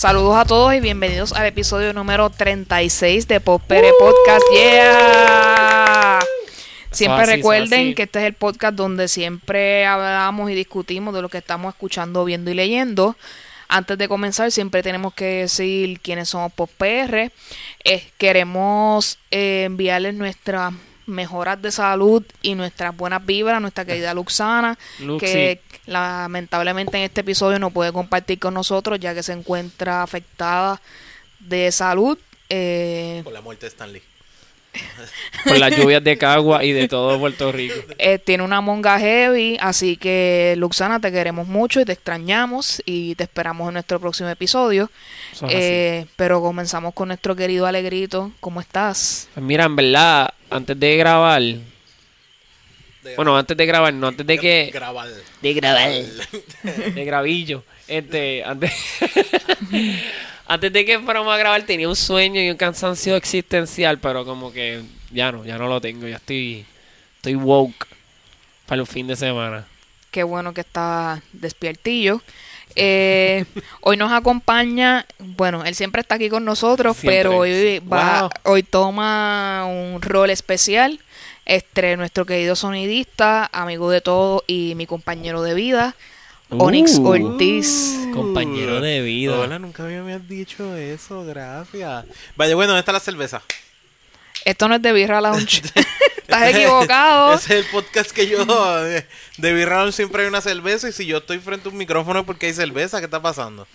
Saludos a todos y bienvenidos al episodio número 36 de Popere Podcast. ¡Yeah! Siempre así, recuerden que este es el podcast donde siempre hablamos y discutimos de lo que estamos escuchando, viendo y leyendo. Antes de comenzar, siempre tenemos que decir quiénes somos PopR. Eh, queremos eh, enviarles nuestras mejoras de salud y nuestras buenas vibras a nuestra querida Luxana, Luxi. que lamentablemente en este episodio no puede compartir con nosotros ya que se encuentra afectada de salud. Eh, Por la muerte de Stanley. Por las lluvias de Cagua y de todo Puerto Rico. eh, tiene una monga heavy, así que Luxana te queremos mucho y te extrañamos y te esperamos en nuestro próximo episodio. Eh, pero comenzamos con nuestro querido Alegrito. ¿Cómo estás? Pues mira, en verdad, antes de grabar, bueno, antes de grabar, no, antes de que... Grabar. De grabar. De gravillo. Este, antes... antes de que fuéramos a grabar tenía un sueño y un cansancio existencial, pero como que ya no, ya no lo tengo, ya estoy... Estoy woke para el fin de semana. Qué bueno que estás despiertillo. Eh, hoy nos acompaña, bueno, él siempre está aquí con nosotros, Siempre. pero hoy va, Wow. hoy toma un rol especial. Este, nuestro querido sonidista, amigo de todo y mi compañero de vida, Onyx Uh. Ortiz. Compañero de vida. Hola, nunca me habías dicho eso, gracias. Vaya, bueno, ¿dónde está la cerveza? Esto no es de Birra Lounge. Estás equivocado. Ese es el podcast que yo... De, de Beer Round siempre hay una cerveza y si yo estoy frente a un micrófono es porque hay cerveza. ¿Qué está pasando?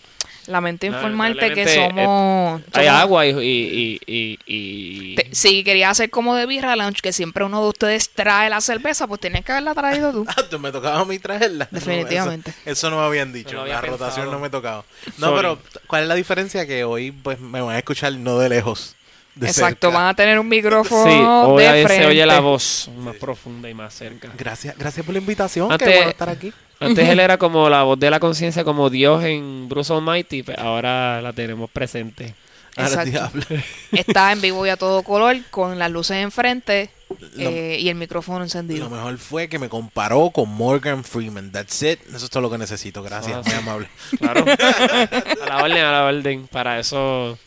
Lamento informarte que probablemente, somos... Hay somos- agua y... y, y, y- Te- Si quería hacer como de Birra Lounge, que siempre uno de ustedes trae la cerveza, pues tenías que haberla traído tú. Ah, me tocaba a mí traerla. No, Definitivamente. eso, eso no me habían dicho. No la rotación no me tocaba. No, Sorry. pero ¿cuál es la diferencia? Que hoy pues me van a escuchar no de lejos. De Exacto, cerca. van a tener un Sí, micrófono hoy a de frente. se oye la voz más profunda y más cerca. Gracias, gracias por la invitación. Antes- Qué bueno estar aquí. Antes él era como la voz de la conciencia, como Dios en Bruce Almighty, pero ahora la tenemos presente. Ahora Exacto. Está en vivo y a todo color, con las luces enfrente Lo- eh, y el micrófono Lo encendido. mejor fue que me comparó con Morgan Freeman. That's it. Eso es todo lo que necesito. Gracias, Ah, muy sí. amable. Claro. a la orden, a la orden. Para eso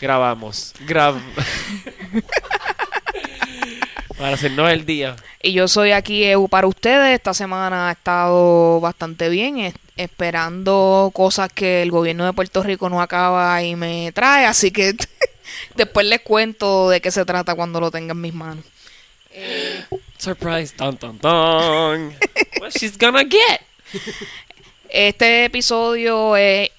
grabamos. Grab. Para hacernos el día. Y yo soy aquí EU para ustedes. Esta semana ha estado bastante bien, es- esperando cosas que el gobierno de Puerto Rico no acaba y me trae. Así que después les cuento de qué se trata cuando lo tenga en mis manos. Surprise. Ton, ton, ton. What she's gonna get. Este episodio eh,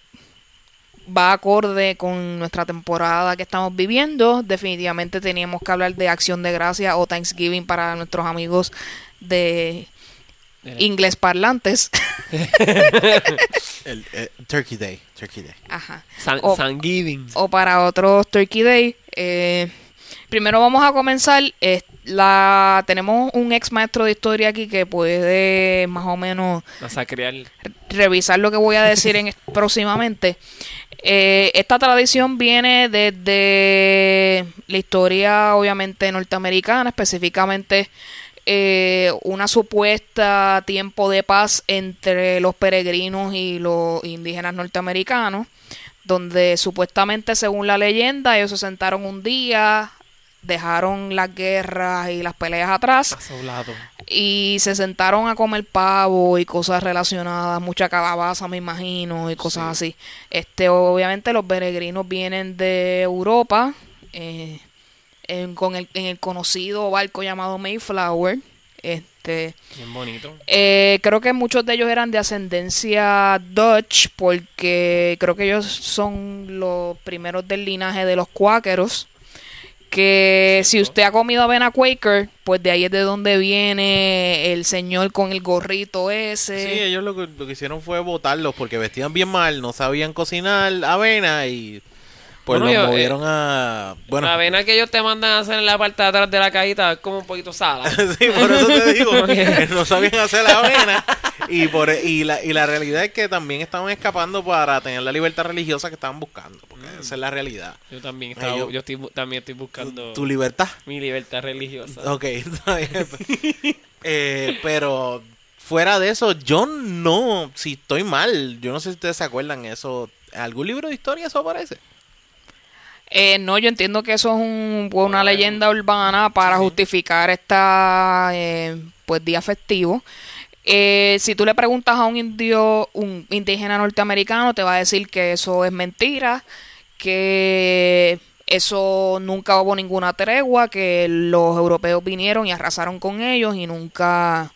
va acorde con nuestra temporada que estamos viviendo. Definitivamente teníamos que hablar de Acción de Gracia o Thanksgiving para nuestros amigos de inglés parlantes. El, eh, Turkey Day. Turkey Day. Ajá. San, O- Thanksgiving. o para otros Turkey Day. Eh, primero vamos a comenzar. eh, la tenemos un ex maestro de historia aquí que puede más o menos Masacrear. revisar lo que voy a decir en próximamente. Eh, esta tradición viene desde la historia, obviamente, norteamericana, específicamente eh, una supuesta tiempo de paz entre los peregrinos y los indígenas norteamericanos, donde supuestamente, según la leyenda, ellos se sentaron un día, dejaron las guerras y las peleas atrás. Y se sentaron a comer pavo y cosas relacionadas, mucha calabaza me imagino y cosas así. Este, obviamente los peregrinos vienen de Europa eh, en, con el, en el conocido barco llamado Mayflower. Este, Bien bonito. eh, creo que muchos de ellos eran de ascendencia Dutch porque creo que ellos son los primeros del linaje de los cuáqueros. Que si usted ha comido avena Quaker, pues de ahí es de donde viene el señor con el gorrito ese. Sí, ellos lo que, lo que hicieron fue votarlos porque vestían bien mal, no sabían cocinar avena y pues Bueno, los yo, eh, movieron a... Bueno, la avena que ellos te mandan a hacer en la parte de atrás de la cajita es como un poquito sala. sí, por eso te digo, que no sabían hacer la avena y por y la, y la realidad es que también estaban escapando para tener la libertad religiosa que estaban buscando, porque esa es la realidad. Yo también estaba, Ay, yo- yo estoy, bu- también estoy buscando Tu libertad. mi libertad religiosa. Ok, está bien. Eh, pero fuera de eso, yo no, si estoy mal, yo no sé si ustedes se acuerdan eso. ¿En algún libro de historia eso aparece? Eh, no, yo entiendo que eso es un- una leyenda urbana para justificar esta eh, pues día festivo. Eh, si tú le preguntas a un indio, un indígena norteamericano, te va a decir que eso es mentira, que eso nunca hubo ninguna tregua, que los europeos vinieron y arrasaron con ellos y nunca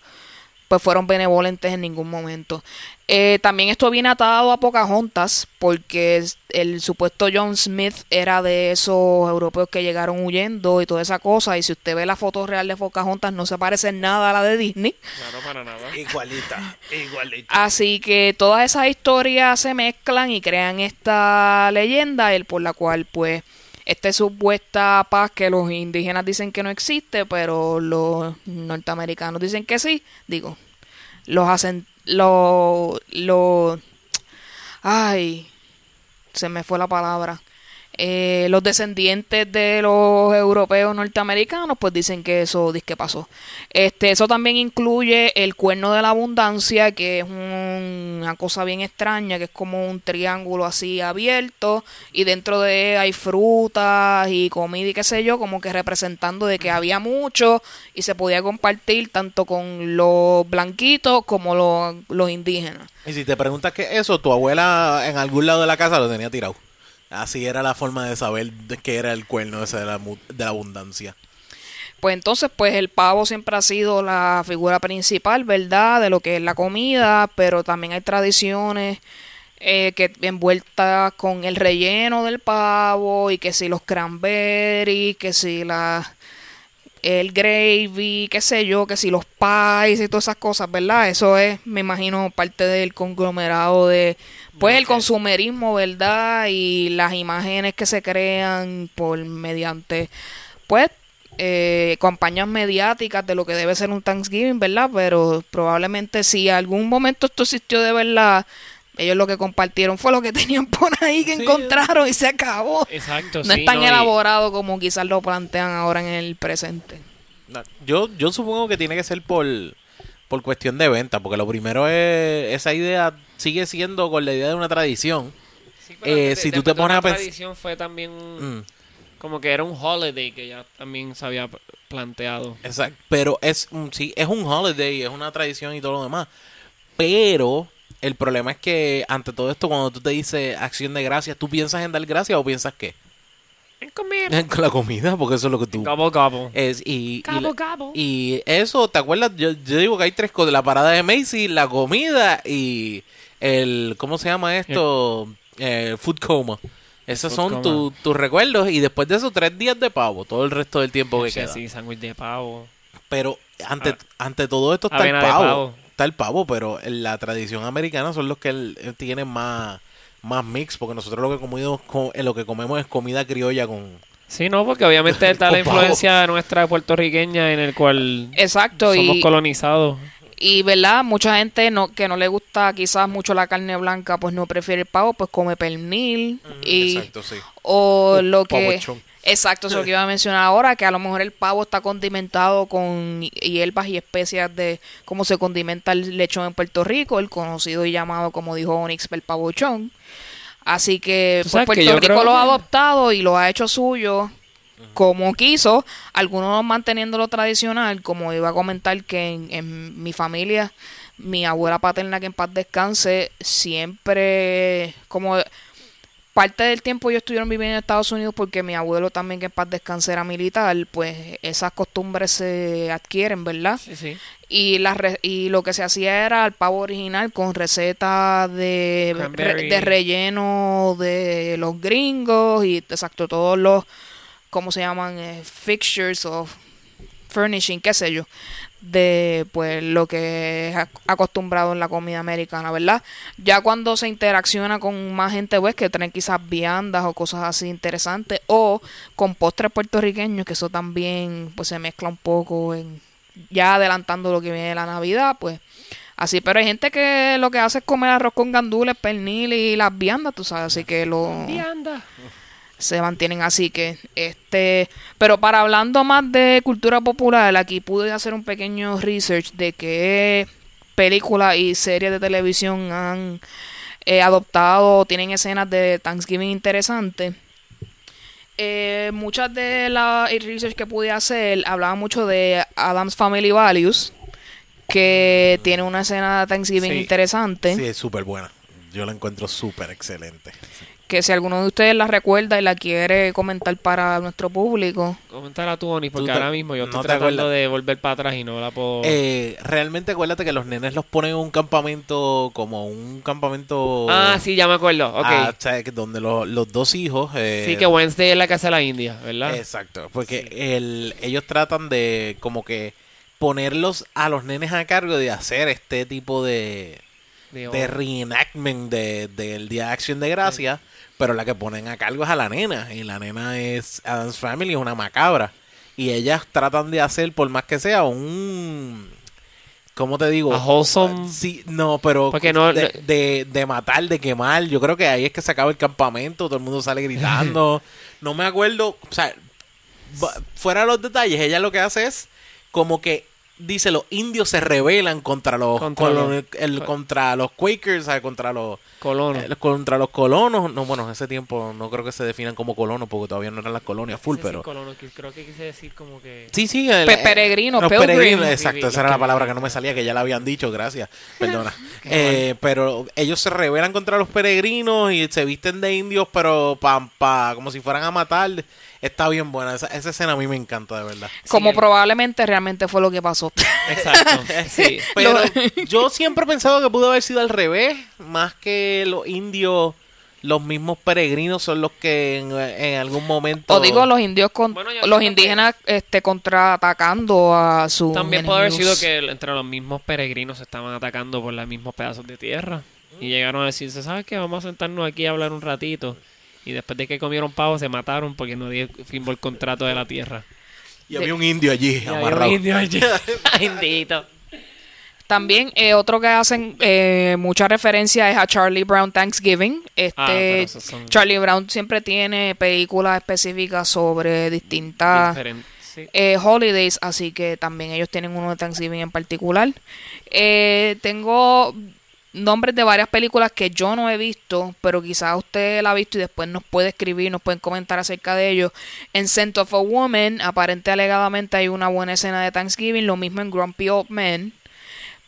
pues fueron benevolentes en ningún momento. Eh, también esto viene atado a Pocahontas, porque el supuesto John Smith era de esos europeos que llegaron huyendo y toda esa cosa. Y si usted ve la foto real de Pocahontas, no se parece en nada a la de Disney. Claro, para nada. Igualita, igualita. Así que todas esas historias se mezclan y crean esta leyenda, el por la cual, pues, esta supuesta paz que los indígenas dicen que no existe, pero los norteamericanos dicen que sí. Digo, los hacen, los, los, ay, se me fue la palabra. Eh, los descendientes de los europeos norteamericanos pues dicen que eso que pasó. Este, eso también incluye el cuerno de la abundancia, que es un- una cosa bien extraña, que es como un triángulo así abierto y dentro de él hay frutas y comida y qué sé yo, como que representando de que había mucho y se podía compartir tanto con los blanquitos como los, los indígenas. Y si te preguntas qué es eso, tu abuela en algún lado de la casa lo tenía tirado. Así era la forma de saber qué era el cuerno ese de la, de la abundancia. Pues entonces, pues el pavo siempre ha sido la figura principal, ¿verdad? De lo que es la comida, pero también hay tradiciones eh, que envueltas con el relleno del pavo y que si los cranberries, que si la el gravy, qué sé yo, que si los pies y todas esas cosas, ¿verdad? Eso es, me imagino, parte del conglomerado de, pues, el consumerismo, ¿verdad? Y las imágenes que se crean por mediante, pues, eh, campañas mediáticas de lo que debe ser un Thanksgiving, ¿verdad? Pero probablemente si algún momento esto existió de verdad, ellos lo que compartieron fue lo que tenían por ahí que Sí. encontraron y se acabó. Exacto, No sí, es tan no, y- elaborado como quizás lo plantean ahora en el presente. No, Yo, yo supongo que tiene que ser por, por cuestión de venta, porque lo primero es, esa idea sigue siendo con la idea de una tradición. Sí, Eh, de- si tú te pones a pens- tradición fue también Mm, como que era un holiday que ya también se había planteado. exacto. Pero es sí, es un holiday, es una tradición y todo lo demás. Pero el problema es que ante todo esto, cuando tú te dices acción de gracias, ¿tú piensas en dar gracias o piensas qué? En comer. En la comida, porque eso es lo que tú... Gabo, gabo. Es, y, y Gabo, la- gabo. y eso, ¿te acuerdas? Yo, yo digo que hay tres cosas. La parada de Macy, la comida y el... ¿Cómo se llama esto? Eh, food coma. Esos Food son coma. tu- tus recuerdos. Y después de eso, tres días de pavo. Todo el resto del tiempo que Sí, queda. sí, sándwich de pavo. Pero ante, Ah. ante todo esto está el pavo. pavo. Está el pavo, pero en la tradición americana son los que el- tienen más, más mix. Porque nosotros lo que, comemos, co- eh, lo que comemos es comida criolla con... Sí, no, porque obviamente está la influencia nuestra puertorriqueña en el cual Exacto, somos y, colonizados. Y verdad, mucha gente no que no le gusta quizás mucho la carne blanca, pues no prefiere el pavo, pues come pernil y Exacto, sí. o lo que pavochón. Exacto, eso es lo que iba a mencionar ahora, que a lo mejor el pavo está condimentado con hierbas y especias de cómo se condimenta el lechón en Puerto Rico, el conocido y llamado, como dijo Onyx, el pavochón. Así que pues, que Puerto Rico lo ha adoptado y lo ha hecho suyo como quiso, algunos manteniéndolo tradicional, como iba a comentar que en, en mi familia, mi abuela paterna que en paz descanse, siempre como parte del tiempo ellos estuvieron viviendo en Estados Unidos porque mi abuelo también que en paz descanse era militar, pues esas costumbres se adquieren, ¿verdad? Sí, sí. Y, la re- y lo que se hacía era el pavo original con receta de, re- de relleno de los gringos y exacto, todos los, ¿cómo se llaman? Eh, fixtures o furnishing, qué sé yo, de pues lo que es ac- acostumbrado en la comida americana, ¿verdad? Ya cuando se interacciona con más gente, pues que traen quizás viandas o cosas así interesantes o con postres puertorriqueños, que eso también pues se mezcla un poco en ya adelantando lo que viene de la Navidad, pues así, pero hay gente que lo que hace es comer arroz con gandules, pernil y las viandas, tú sabes, así que lo Y anda. Se mantienen así que este pero para hablando más de cultura popular aquí pude hacer un pequeño research de que películas y series de televisión han eh, adoptado, tienen escenas de Thanksgiving interesantes. Eh, muchas de las research que pude hacer hablaban mucho de Adam's Family Values, que tiene una escena de Thanksgiving Sí. interesante. Sí, es súper buena. Yo la encuentro súper excelente. Que si alguno de ustedes la recuerda y la quiere comentar para nuestro público, Coméntala tú, Oni, porque ahora mismo yo no estoy te tratando acuerdas. de volver para atrás y no la puedo... Eh, realmente acuérdate que los nenes los ponen en un campamento, como un campamento... ah, sí, ya me acuerdo. Ok. ah, o sea, donde los, los dos hijos... eh, sí, que Wednesday es la casa de la India, ¿verdad? Exacto, porque el, ellos tratan de como que ponerlos a los nenes a cargo de hacer este tipo de, Digo, de reenactment de- del Día de Acción de Gracia, pero la que ponen a cargo es a la nena, y la nena es Adam's Family, es una macabra, y ellas tratan de hacer, por más que sea, un... ¿Cómo te digo? A wholesome- Sí, no, pero Porque no- de, de, de matar, de quemar, yo creo que ahí es que se acaba el campamento, todo el mundo sale gritando, no me acuerdo, o sea, fuera de los detalles, ella lo que hace es como que dice los indios se rebelan contra los Contra colo- los- el- contra los Quakers, ¿sabes? contra los Colono. eh, contra los colonos. No, bueno, en ese tiempo no creo que se definan como colonos porque todavía no eran las colonias full, pero que creo que quise decir como que... Sí, sí, el- Pe- eh, peregrinos, exacto, esa era la palabra que no me salía, que ya la habían dicho, gracias, perdona. Eh, pero ellos se rebelan contra los peregrinos y se visten de indios, pero pa, pa- como si fueran a matar. Está bien buena, esa, esa escena a mí me encanta, de verdad. como probablemente realmente fue lo que pasó. Exacto. sí. Pero Lo- yo siempre he pensado que pudo haber sido al revés, más que los indios, los mismos peregrinos son los que en, en algún momento... O digo, los indios con, Bueno, los creo que- indígenas este contraatacando a su También puede haber sido que entre los mismos peregrinos se estaban atacando por los mismos pedazos de tierra. Y llegaron a decirse, ¿sabes qué? Vamos a sentarnos aquí a hablar un ratito. Y después de que comieron pavo, se mataron porque nadie firmó el contrato de la tierra. Y había un indio allí, Y había un amarrado. indio allí. Indito. También eh, otro que hacen eh, mucha referencia es a Charlie Brown Thanksgiving. Este Ah, son- Charlie Brown siempre tiene películas específicas sobre distintas. Sí. eh, holidays, así que también ellos tienen uno de Thanksgiving en particular. Eh, tengo nombres de varias películas que yo no he visto, pero quizás usted la ha visto y después nos puede escribir, nos pueden comentar acerca de ellos. En Scent of a Woman, aparente alegadamente hay una buena escena de Thanksgiving, lo mismo en Grumpy Old Men.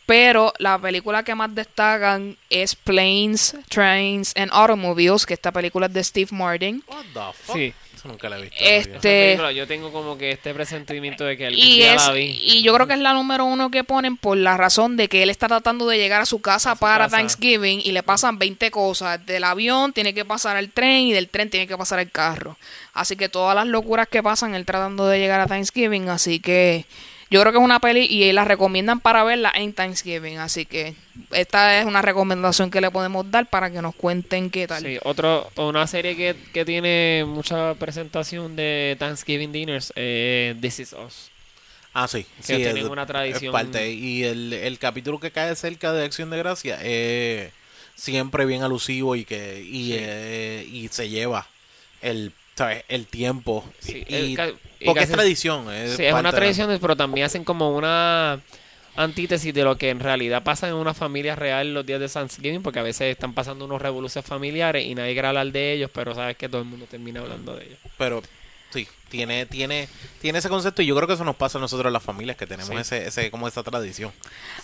Pero la película que más destacan es Planes, Trains and Automobiles, que esta película es de Steve Martin. What the fuck? Sí. Eso nunca la he visto. Este- película, yo tengo como que este presentimiento de que algún Y, día es, la vi. y yo creo que es la número uno que ponen por la razón de que él está tratando de llegar a su casa para casa. Thanksgiving y le pasan 20 cosas. Del avión tiene que pasar al tren y del tren tiene que pasar el carro. Así que todas las locuras que pasan él tratando de llegar a Thanksgiving. Así que yo creo que es una peli y la recomiendan para verla en Thanksgiving. Así que esta es una recomendación que le podemos dar para que nos cuenten qué tal. Sí, otro, una serie que, que tiene mucha presentación de Thanksgiving dinners, eh, This Is Us. Ah, sí. Que sí, tienen es- una tradición. es parte. Y el, el capítulo que cae cerca de Acción de Gracia es siempre bien alusivo y que y, Sí. eh, y se lleva el, ¿sabes? el tiempo. Sí, y, el ca- y porque es tradición. Es, Sí, es una de- tradición, pero también hacen como una antítesis de lo que en realidad pasa en una familia real los días de Thanksgiving, porque a veces están pasando unos revoluciones familiares y nadie quiere hablar de ellos, pero sabes que todo el mundo termina hablando de ellos. Pero sí, tiene, tiene, tiene ese concepto y yo creo que eso nos pasa a nosotros las familias, que tenemos Sí. ese, ese, como esa tradición.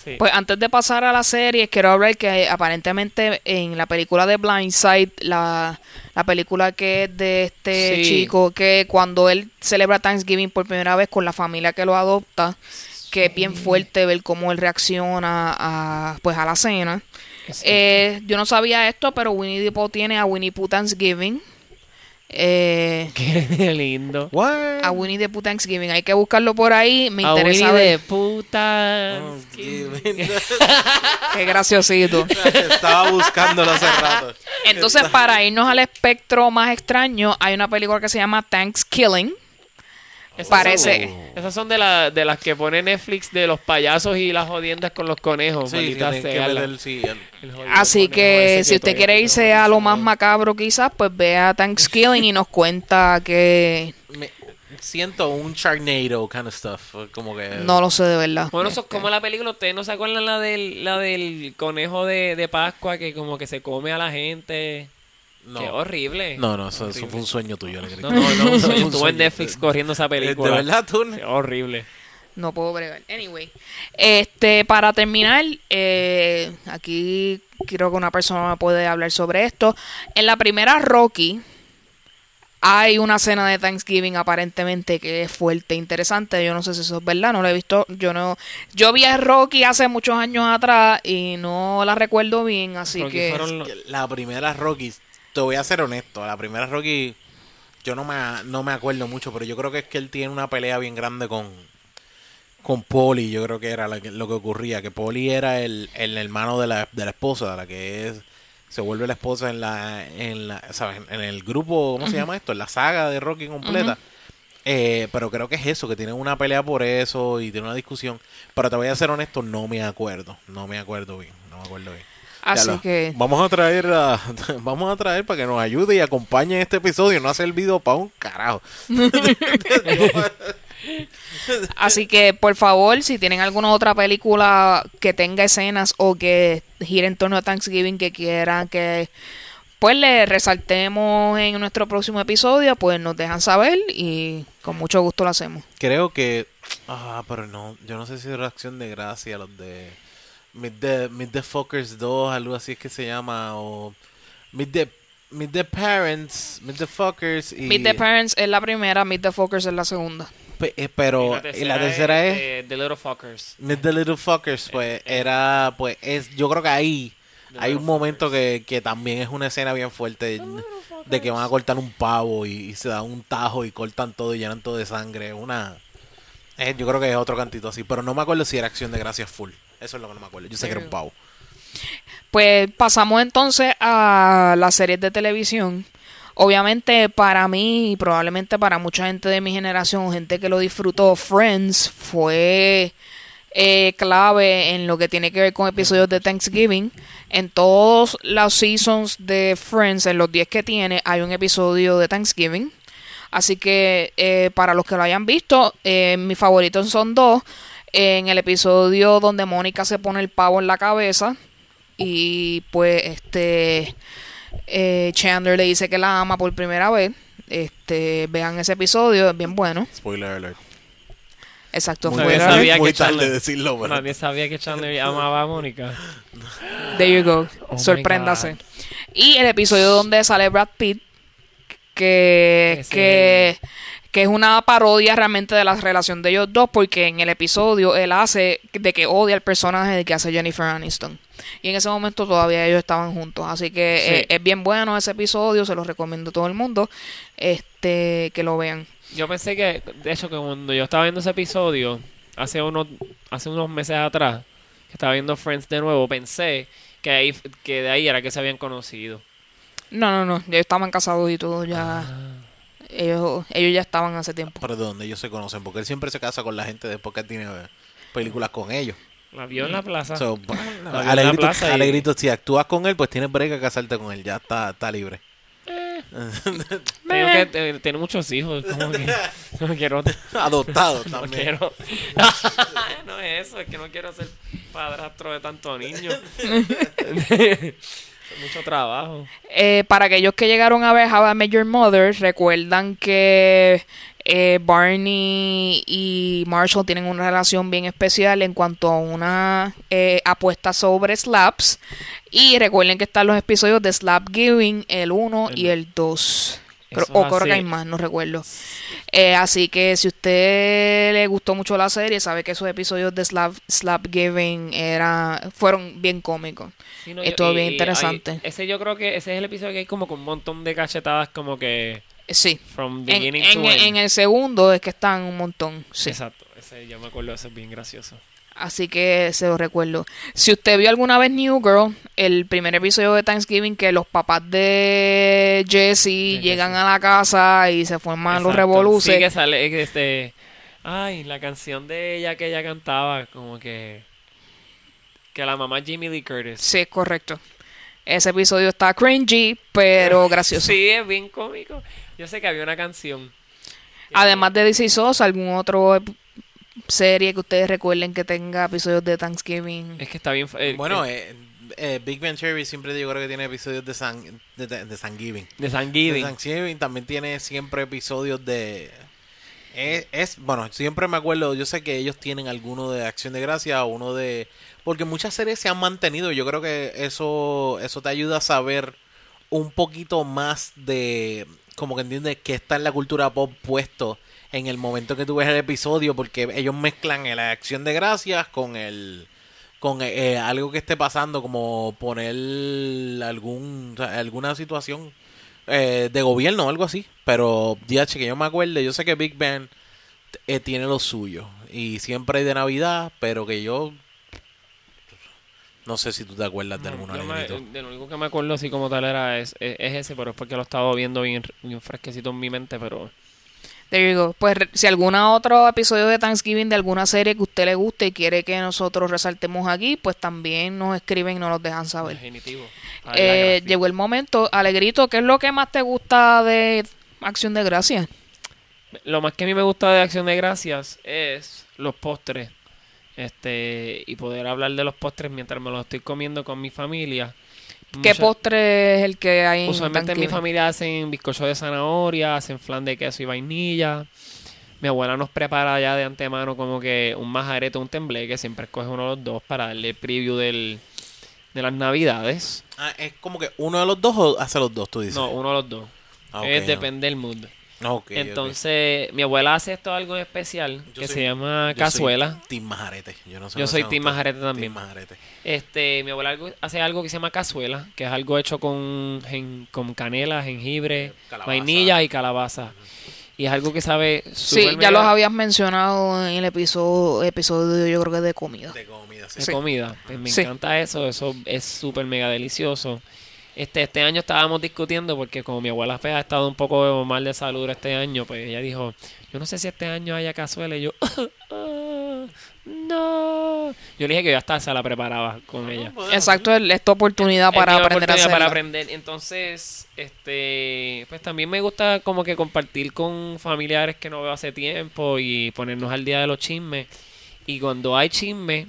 Sí. Pues antes de pasar a la serie, quiero hablar que eh, aparentemente en la película de Blindside, la, la película que es de este Sí. chico, que cuando él celebra Thanksgiving por primera vez con la familia que lo adopta, que es bien fuerte ver cómo él reacciona a, pues a la cena. Sí. Eh, yo no sabía esto, pero Winnie the Pooh tiene a Winnie Pooh Thanksgiving. Eh, Qué lindo. What? a Winnie the Pooh Thanksgiving. Hay que buscarlo por ahí. Me A interesa Winnie de ver. puta. Oh, Qué graciosito. Estaba buscándolo hace rato. Entonces, para irnos al espectro más extraño, hay una película que se llama Thanksgiving. Esas Parece- son- esas son de, la, de las que pone Netflix de los payasos y las jodiendas con los conejos. Sí, maldita tiene que sea, la- sí, el- el jodido Así que si usted quiere irse a lo más macabro quizás, pues vea Thanksgiving y nos cuenta que... me- siento un Sharknado kind of stuff. Como que. No lo sé de verdad. Bueno, eso es como la película. ¿Ustedes no se acuerdan la del, la del conejo de, de Pascua que como que se come a la gente? No. Qué horrible. No, no, eso, fue un sueño tuyo. No, no, un Estuvo en sueño. Netflix corriendo esa película. ¿De verdad tú? Qué horrible. No puedo bregar. Anyway, este, para terminar, eh, aquí creo que una persona me puede hablar sobre esto. En la primera Rocky hay una cena de Thanksgiving aparentemente que es fuerte, e interesante. Yo no sé si eso es verdad, no lo he visto. Yo no, yo vi a Rocky hace muchos años atrás y no la recuerdo bien, así Rocky que fueron La primera Rocky, te voy a ser honesto, la primera Rocky, yo no me, no me acuerdo mucho, pero yo creo que es que él tiene una pelea bien grande con, con Polly, yo creo que era lo que, lo que ocurría, que Polly era el, el hermano de la, de la esposa, de la que es, se vuelve la esposa en la, en la, ¿sabes? En el grupo, ¿cómo se llama esto? En la saga de Rocky completa. Eh, pero creo que es eso, que tienen una pelea por eso y tienen una discusión. Pero te voy a ser honesto, no me acuerdo. No me acuerdo bien. No me acuerdo bien. Así que Vamos a traer a, vamos a traer para que nos ayude y acompañe en este episodio. No hace el video para un carajo. Así que, por favor, si tienen alguna otra película que tenga escenas o que gire en torno a Thanksgiving que quieran que pues le resaltemos en nuestro próximo episodio, pues nos dejan saber y con mucho gusto lo hacemos. Creo que ah, pero no, yo no sé si es reacción de gracia los de Meet the, Meet the Fuckers 2, algo así es que se llama o Meet the Meet the Parents, Meet the Fuckers y Meet the Parents es la primera, Meet the Fuckers es la segunda. pe- eh, pero y la tercera es eh, The Little Fuckers. Meet the Little Fuckers, pues era, pues es, yo creo que ahí The hay un momento que, que también es una escena bien fuerte de, que van a cortar un pavo y, y se dan un tajo y cortan todo y llenan todo de sangre. Una, eh, yo creo que es otro cantito así, pero no me acuerdo si era acción de gracias full. Eso es lo que no me acuerdo. Yo sé que era un pavo. Pues pasamos entonces a las series de televisión. Obviamente para mí y probablemente para mucha gente de mi generación, gente que lo disfrutó, Friends fue eh, clave en lo que tiene que ver con episodios de Thanksgiving. En todos los seasons de Friends, en los 10 que tiene, hay un episodio de Thanksgiving. Así que eh, para los que lo hayan visto, eh, mis favoritos son dos. En el episodio donde Mónica se pone el pavo en la cabeza y pues este eh, Chandler le dice que la ama por primera vez. Este, vean ese episodio, es bien bueno. Spoiler alert. Exacto, Muy fue sabía Muy que tarde Chandler- decirlo, pero Nadie sabía que Chandler amaba a Mónica. There you go. Oh Sorpréndase. Y el episodio donde sale Brad Pitt, que, Ese- que, que es una parodia realmente de la relación de ellos dos, porque en el episodio él hace de que odia al personaje de que hace Jennifer Aniston. Y en ese momento todavía ellos estaban juntos. Así que Sí. eh, es bien bueno ese episodio, se lo recomiendo a todo el mundo este que lo vean. Yo pensé que, de hecho, que cuando yo estaba viendo ese episodio, hace unos, hace unos meses atrás, que estaba viendo Friends de nuevo, pensé que, ahí, que de ahí era que se habían conocido. No, no, no, ellos estaban casados y todo ya. Ah. Ellos, ellos ya estaban hace tiempo. pero de donde ellos se conocen, porque él siempre se casa con la gente después que él tiene eh, películas con ellos. La vio en la plaza. So, La vi en la Alegrito, plaza y- Alegrito, si actúas con él, pues tienes break a casarte con él, ya está, está libre. Tengo que eh, tiene muchos hijos. Como que no quiero. Adoptado No también. quiero. no es eso, es que no quiero ser padrastro de tanto niño. Mucho trabajo. Eh, para aquellos que llegaron a ver How I Met Your Mother, recuerdan que eh, Barney y Marshall tienen una relación bien especial en cuanto a una eh, apuesta sobre slaps. Y recuerden que están los episodios de Slap Giving, el 1 y el 2. Eso o hay más, no recuerdo. Eh, así que si usted le gustó mucho la serie, sabe que esos episodios de Slap, Slap Giving era, fueron bien cómicos. Sí, no, Estuvo bien interesante. hay- ese yo creo que ese es el episodio que hay como con un montón de cachetadas como que Sí. from En, beginning en- to end. en el segundo es que están un montón. Sí. Exacto, ese yo me acuerdo, ese es bien gracioso. Así que se lo recuerdo. Si usted vio alguna vez New Girl, el primer episodio de Thanksgiving, que los papás de Jesse llegan a la casa y se forman los revoluces. Sí, que sale este ay, la canción de ella que ella cantaba como que que la mamá Jimmy Lee Curtis. Sí, correcto. Ese episodio está cringy, pero gracioso. Sí, es bien cómico. Yo sé que había una canción. Además de DC SOS, ¿algún otro serie que ustedes recuerden que tenga episodios de Thanksgiving? Es que está bien. eh, Bueno, eh, eh, eh, Big Bang Theory siempre yo creo que tiene episodios de San, de, de, de Thanksgiving. de De Thanksgiving. Thanksgiving también tiene siempre episodios de... Es, es- bueno, siempre me acuerdo, yo sé que ellos tienen alguno de Acción de Gracia, uno de... Porque muchas series se han mantenido, yo creo que eso, eso te ayuda a saber un poquito más de... Como que entiendes que está en la cultura pop puesto en el momento que tú ves el episodio, porque ellos mezclan la Acción de Gracias con el con eh, algo que esté pasando, como poner algún, alguna situación eh, de gobierno o algo así. Pero, DH, que yo me acuerde, yo sé que Big Bang eh, tiene lo suyo. Y siempre hay de Navidad, pero que yo... No sé si tú te acuerdas de alguno, de lo único que me acuerdo así como tal era es, es, es ese, pero es porque lo he estado viendo bien, bien fresquecito en mi mente, pero There you go. Pues si algún otro episodio de Thanksgiving de alguna serie que usted le guste y quiere que nosotros resaltemos aquí, pues también nos escriben y nos los dejan saber. definitivo. Eh, llegó el momento. Alegrito, ¿qué es lo que más te gusta de Acción de Gracias? Lo más que a mí me gusta de Acción de Gracias es los postres. Este, y poder hablar de los postres mientras me los estoy comiendo con mi familia. ¿Qué Mucha- postre es el que hay en Usualmente en mi familia hacen bizcocho de zanahoria, hacen flan de queso y vainilla. Mi abuela nos prepara ya de antemano como que un majarete, un temblé, que siempre escoge uno de los dos para darle preview del, de las navidades. Ah, es como que uno de los dos o hace los dos, tú dices. No, uno de los dos. Ah, ok, Es, no. depende del mood. Entonces, mi abuela hace esto algo especial Yo que soy- se llama yo cazuela. soy Team Majarete. Yo, no sé Yo soy usted. Majarete también. Team Majarete. Este, mi abuela algo- hace algo que se llama cazuela, que es algo hecho con, gen- con canela, jengibre, Calabaza. vainilla y calabaza. Y es algo que sabe Sí, ya mega los habías mencionado en el episodio, episodio yo creo que de comida. De comida, sí. de Sí. comida. Pues me Sí. encanta eso, eso es súper mega delicioso. Este, este año estábamos discutiendo porque como mi abuela pues, ha estado un poco mal de salud este año, pues ella dijo, yo no sé si este año haya cazuela. Y yo, "Ah, no. Yo le dije que yo hasta se la preparaba con ella. Bueno, Exacto, es esta oportunidad para Es aprender a oportunidad hacerla. para aprender. Entonces, este, pues también me gusta como que compartir con familiares que no veo hace tiempo y ponernos al día de los chismes. Y cuando hay chismes,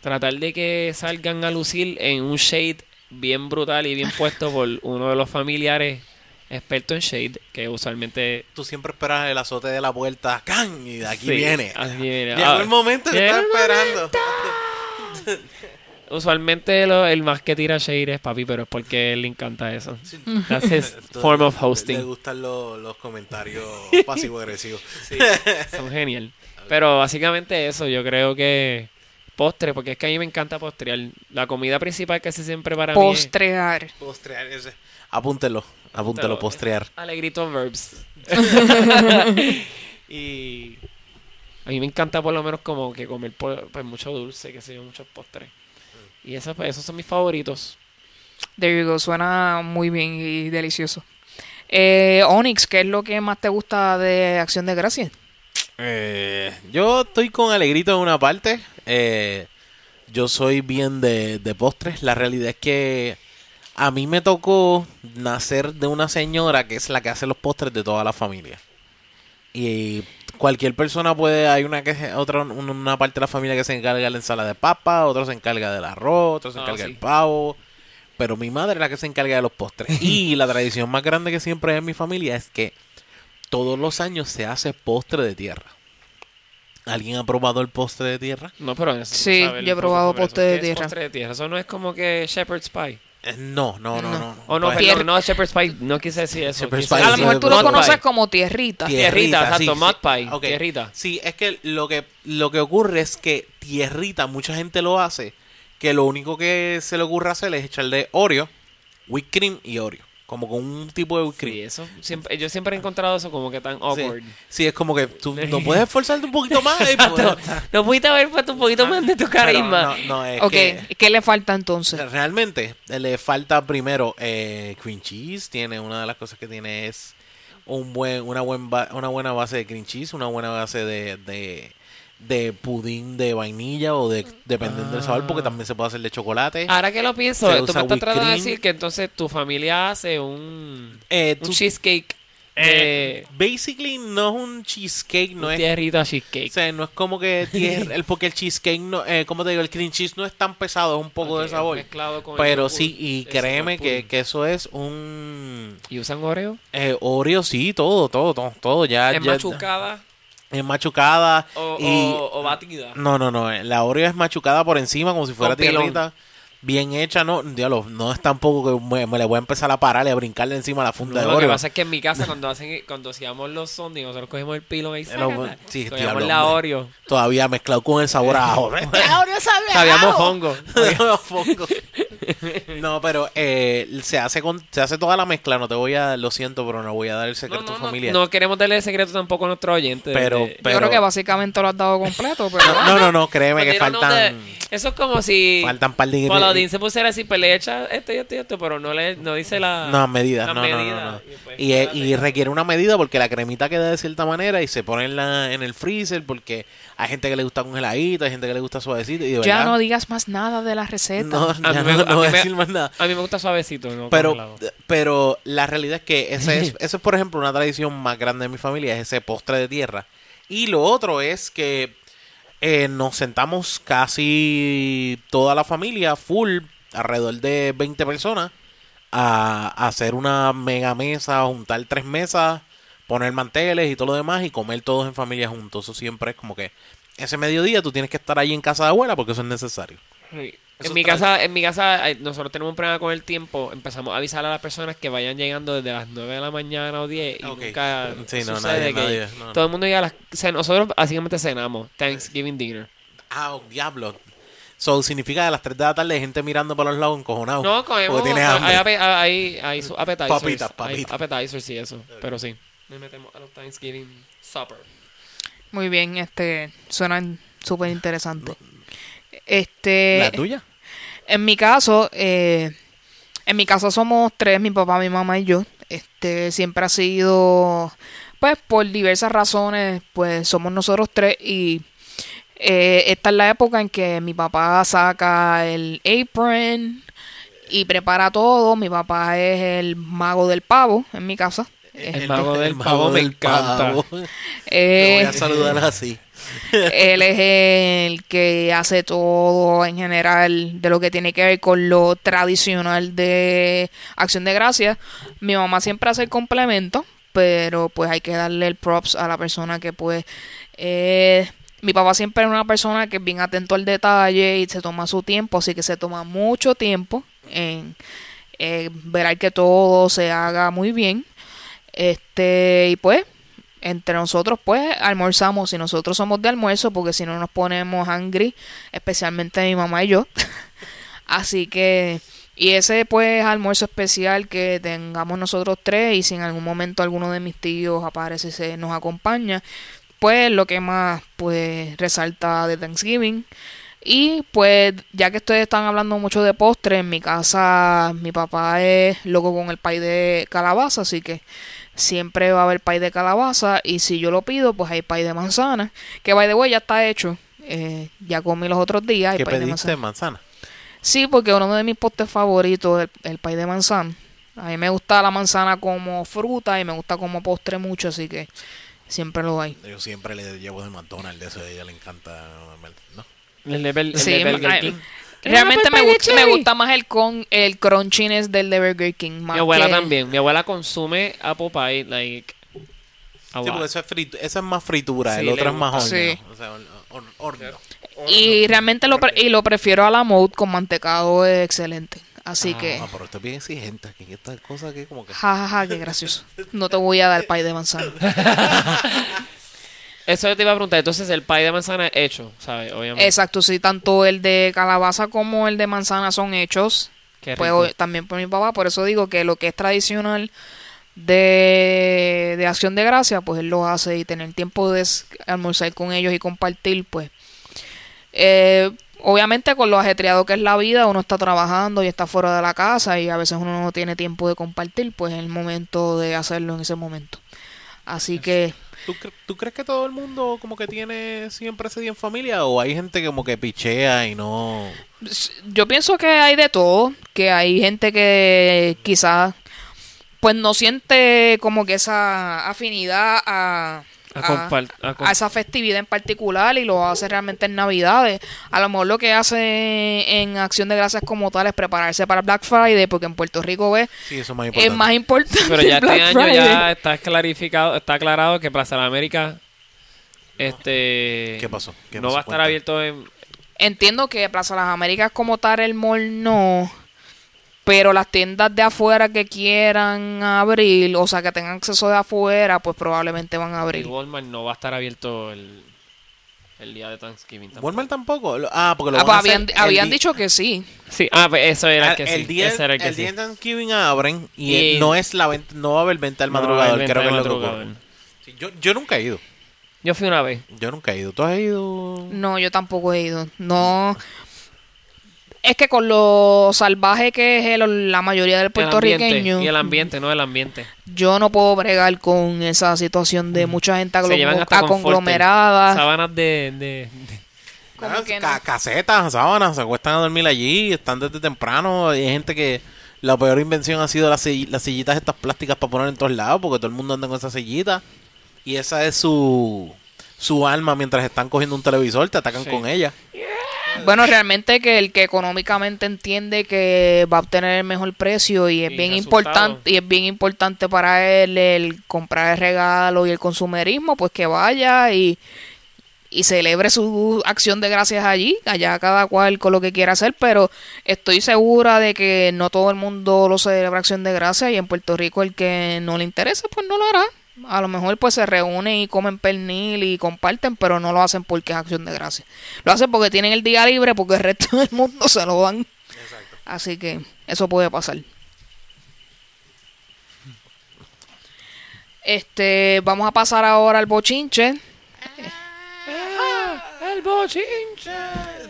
tratar de que salgan a lucir en un shade bien brutal y bien puesto por uno de los familiares expertos en shade, que usualmente Tú siempre esperas el azote de la puerta, ¡can! Y de aquí Sí, viene. aquí viene. Llegó Ah, el momento que el esperando. usualmente lo- el más que tira shade es papi, pero es porque él le encanta eso. Sí. That's his form of Le hosting. gustan los, los comentarios pasivo-agresivos. Sí, son genial. Pero básicamente eso, yo creo que postre, porque es que a mí me encanta postrear. La comida principal que se siempre para mí Postrear. Postrear ese. Apúntelo, apúntelo, postrear. es alegrito verbs. y a mí me encanta por lo menos como que comer po- pues, mucho dulce, que sé yo, muchos postres. Y esos, pues, esos son mis favoritos. There you go, suena muy bien y delicioso. Eh, Onyx, ¿qué es lo que más te gusta de Acción de Gracias? Eh, yo estoy con Alegrito en una parte. Eh, yo soy bien de, de postres. La realidad es que a mí me tocó nacer de una señora que es la que hace los postres de toda la familia. Y cualquier persona puede, hay una que otra una parte de la familia que se encarga de la ensalada de papa, otro se encarga del arroz, otro se Ah, encarga sí. del pavo. Pero mi madre es la que se encarga de los postres. Y la tradición más grande que siempre hay en mi familia es que todos los años se hace postre de tierra. ¿Alguien ha probado el postre de tierra? No, pero necesito Sí, yo he probado postre de ¿Qué es tierra. postre de tierra. Eso no es como que shepherd's pie. Eh, no, no, no, No. no. Oh, no, Pues, perdón, no, shepherd's pie. No quise decir eso. Shepherd's quise pie, A lo mejor tú lo mud conoces pie. como tierrita. Tierrita, exacto, mud pie, Ok. tierrita. Sí, es que lo que lo que ocurre es que tierrita, mucha gente lo hace, que lo único que se le ocurre hacer es echarle Oreo, whipped cream y Oreo, como con un tipo de whipped cream. Sí, eso siempre, yo siempre he encontrado eso como que tan awkward. Sí, sí, es como que tú no puedes esforzarte un poquito más. Exacto. pues- No pudiste haber puesto un poquito más de tu Pero carisma. no, no, es ok, que ¿qué le falta entonces? realmente le falta primero eh, cream cheese. Tiene una de las cosas que tiene es un buen, una, buen ba- una buena base de cream cheese, una buena base de, de, de pudín de vainilla o de dependiendo del sabor, porque también se puede hacer de chocolate. Ahora que lo pienso, Se tú me estás tratando de decir que entonces tu familia hace un, Eh, un tú- cheesecake Eh, Basically, no es un cheesecake, no un es. tierrito a O cheesecake. sea, no es como que el, porque el cheesecake, no, eh, como te digo, el cream cheese no es tan pesado, es un poco de sabor. mezclado con Pero sí, y créeme que, que eso es un ¿Y usan Oreo? eh, Oreo, sí, todo, todo, todo, todo ya. ¿Es ya- machucada Es machucada. o, y, o, o batida? No, no, no. eh, La Oreo es machucada por encima como si fuera tierrita. Bien hecha, no, diablo, no es tampoco que me, me le voy a empezar a parar y a brincarle encima a la funda No, de lo que Oreo. pasa es que en mi casa cuando hacen cuando hacíamos los sundaes nosotros cogimos el pilón y sácala. sí, la. Oreo. Todavía mezclado con el sabor a ajo. Sabíamos hongo. Sabíamos fongo. no, pero eh, se hace con, se hace toda la mezcla. No te voy a, lo siento, pero no voy a dar el secreto no, no, familia. no queremos darle el secreto tampoco a nuestros oyentes. Pero- de- pero- Yo creo que básicamente lo has dado completo, pero... No, no, no, créeme que Pero no faltan, de- Eso es como si faltan par de Paladín se pusiera así, pues le echa esto y esto y esto, pero no le no dice la... No, medidas, las no, no, no, no. Y, pues, Y, y requiere una medida porque la cremita queda de cierta manera y se pone en, la, en el freezer porque hay gente que le gusta congeladito, hay gente que le gusta suavecito. Y de Ya verdad, no digas más nada de la receta. no, A ya mí me- no- a no mí voy a me- decir más nada. A mí me gusta suavecito, ¿no? Pero, congelado. pero la realidad es que ese es, eso es, por ejemplo, una tradición más grande de mi familia, es ese postre de tierra. Y lo otro es que eh, nos sentamos casi toda la familia, full, alrededor de 20 personas, a, hacer una mega mesa, juntar tres mesas, poner manteles y todo lo demás y comer todos en familia juntos. Eso siempre es como que ese mediodía tú tienes que estar ahí en casa de abuela porque eso es necesario. Sí. Eso En mi casa, en mi casa eh, nosotros tenemos un problema con el tiempo. Empezamos a avisar a las personas que vayan llegando desde las 9 de la mañana o 10 y nunca Sí, no, sucede nadie- que nadie, no, no. todo el mundo llega a las... o sea, nosotros básicamente cenamos Thanksgiving dinner. Ah, oh, diablo. So, significa que a las 3 de la tarde hay gente mirando para los lados encojonados. No, comemos... Porque tienes hay, hambre. hay, hay su- appetizers. Papitas, hay papitas. appetizers y eso. Pero sí. Nos metemos a los Thanksgiving supper. Muy bien, este, suenan súper interesante. Este, ¿La tuya? en mi caso, eh, en mi casa somos tres, mi papá, mi mamá y yo. Este, siempre ha sido, pues, por diversas razones, pues, somos nosotros tres y eh, esta es la época en que mi papá saca el apron y prepara todo. Mi papá es el mago del pavo en mi casa. El mago del pavo me encanta. pavo. Eh, Te voy a saludar así. Él es el que hace todo en general de lo que tiene que ver con lo tradicional de Acción de Gracias. Mi mamá siempre hace el complemento, pero pues hay que darle el props a la persona que pues... eh, mi papá siempre es una persona que es bien atento al detalle y se toma su tiempo, así que se toma mucho tiempo en eh, ver que todo se haga muy bien. Este, y pues, entre nosotros, pues, almorzamos. Si nosotros somos de almuerzo, porque si no nos ponemos hungry, especialmente mi mamá y yo. Así que, y ese, pues, almuerzo especial que tengamos nosotros tres, y si en algún momento alguno de mis tíos aparece y se nos acompaña, pues, lo que más, pues, resalta de Thanksgiving. Y pues, ya que ustedes están hablando mucho de postre, en mi casa mi papá es loco con el pay de calabaza, así que siempre va a haber pay de calabaza. Y si yo lo pido, pues hay pay de manzana, que by the way ya está hecho. Eh, ya comí los otros días. hay ¿Qué pay de pediste? manzana. Manzana. Sí, porque uno de mis postres favoritos es el, el pay de manzana. A mí me gusta la manzana como fruta y me gusta como postre mucho, así que siempre lo hay. Yo siempre le llevo de McDonald's, de eso a ella le encanta. ¿no? El de, Bel- el Sí, de Burger ay, King. Realmente me, gusta, me gusta más el con el crunchiness del de Burger King. más Mi abuela que- también. Mi abuela consume apple pie, like... a Sí, lot. porque eso es frit- esa es más fritura, Sí, el otro es más horno. Sí. O sea, hor- hor- horno. Y realmente lo, pre- y lo prefiero a la mode con mantecado es excelente. Así que, Ah, pero usted es bien exigente aquí. Estas cosas aquí como que... jajaja, ja, ja, qué gracioso. No te voy a dar pay de manzana. Eso yo te iba a preguntar. Entonces, el pie de manzana es hecho, ¿sabes? Obviamente. Exacto, sí, tanto el de calabaza como el de manzana son hechos. Pues también por mi papá, por eso digo que lo que es tradicional de, de acción de gracia, pues él lo hace y tener tiempo de almorzar con ellos y compartir, pues eh, obviamente con lo ajetreado que es la vida, uno está trabajando y está fuera de la casa y a veces uno no tiene tiempo de compartir, pues es el momento de hacerlo en ese momento. Así que ¿Tú, cre- tú crees que todo el mundo como que tiene siempre ese día en familia? ¿O hay gente como que pichea y no...? yo pienso que hay de todo, que hay gente que quizás pues no siente como que esa afinidad a, A a- compar- a com- a esa festividad en particular y lo hace realmente en Navidades. A lo mejor lo que hace en Acción de Gracias como tal es prepararse para Black Friday, porque en Puerto Rico ve Sí, eso es más importante. es más importante. Pero ya Black este año Friday. ya está clarificado, está aclarado que Plaza de la América este ¿Qué pasó? ¿Qué no pasó? va a estar Cuéntame. abierto en Entiendo que Plaza Las Américas como tal el mall no, pero las tiendas de afuera que quieran abrir, o sea, que tengan acceso de afuera, pues probablemente van a y abrir. Walmart no va a estar abierto el, el día de Thanksgiving. tampoco. Walmart tampoco. Ah, porque lo Ah, van pues habían, habían di- dicho que sí. Sí, ah, pues eso era el que el sí. día, ese era el que el sí. día de Thanksgiving abren y, Y- no es la venta, no va a haber venta del No, madrugador, el creo que es lo que madrugador. ocurre. Sí, yo, yo nunca he ido. Yo fui una vez. Yo nunca he ido. ¿Tú has ido? No, yo tampoco he ido. No. Es que con lo salvaje que es el- la mayoría del puertorriqueño, y el ambiente, no el ambiente. yo no puedo bregar con esa situación de mucha gente Se llevan aglo- hasta con conglomerada. Sábanas de, de, de- ¿Cómo Ah, que ca- no? Casetas, sábanas, se acuestan a dormir allí, están desde temprano. Hay gente que la peor invención ha sido las, sill- las sillitas estas plásticas para poner en todos lados, porque todo el mundo anda con esas sillitas. Y esa es su, su alma mientras están cogiendo un televisor, te atacan Sí. con ella. Bueno, realmente que el que económicamente entiende que va a obtener el mejor precio y es Y bien resultado. importante y es bien importante para él el comprar el regalo y el consumerismo, pues que vaya y y celebre su acción de gracias allí, allá cada cual con lo que quiera hacer, pero estoy segura de que no todo el mundo lo celebra acción de gracias y en Puerto Rico el que no le interese pues no lo hará. A lo mejor pues se reúnen y comen pernil y comparten, pero no lo hacen porque es acción de gracias. Lo hacen porque tienen el día libre, porque el resto del mundo se lo dan. Así que eso puede pasar. Este, vamos a pasar ahora al bochinche. El bochinche.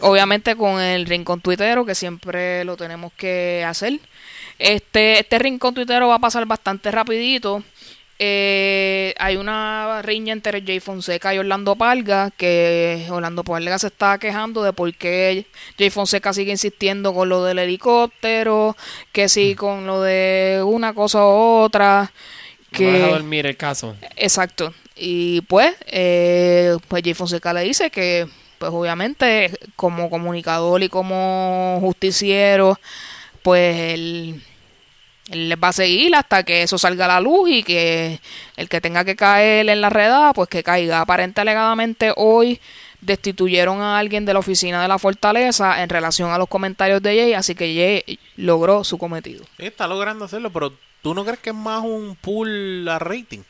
Obviamente con el rincón tuitero, que siempre lo tenemos que hacer. Este, este rincón tuitero va a pasar bastante rapidito. Eh, hay una riña entre Jay Fonseca y Orlando Palga, que Orlando Palga se está quejando de por qué Jay Fonseca sigue insistiendo con lo del helicóptero, que sí con lo de una cosa u otra. No me deja Que, dormir el caso. Exacto. Y pues, eh, pues Jay Fonseca le dice que, pues obviamente, como comunicador y como justiciero, pues él, él les va a seguir hasta que eso salga a la luz y que el que tenga que caer en la redada, pues que caiga. Aparente alegadamente hoy destituyeron a alguien de la oficina de la fortaleza en relación a los comentarios de Jay, así que Jay logró su cometido. Está logrando hacerlo, pero ¿tú no crees que es más un pool a rating?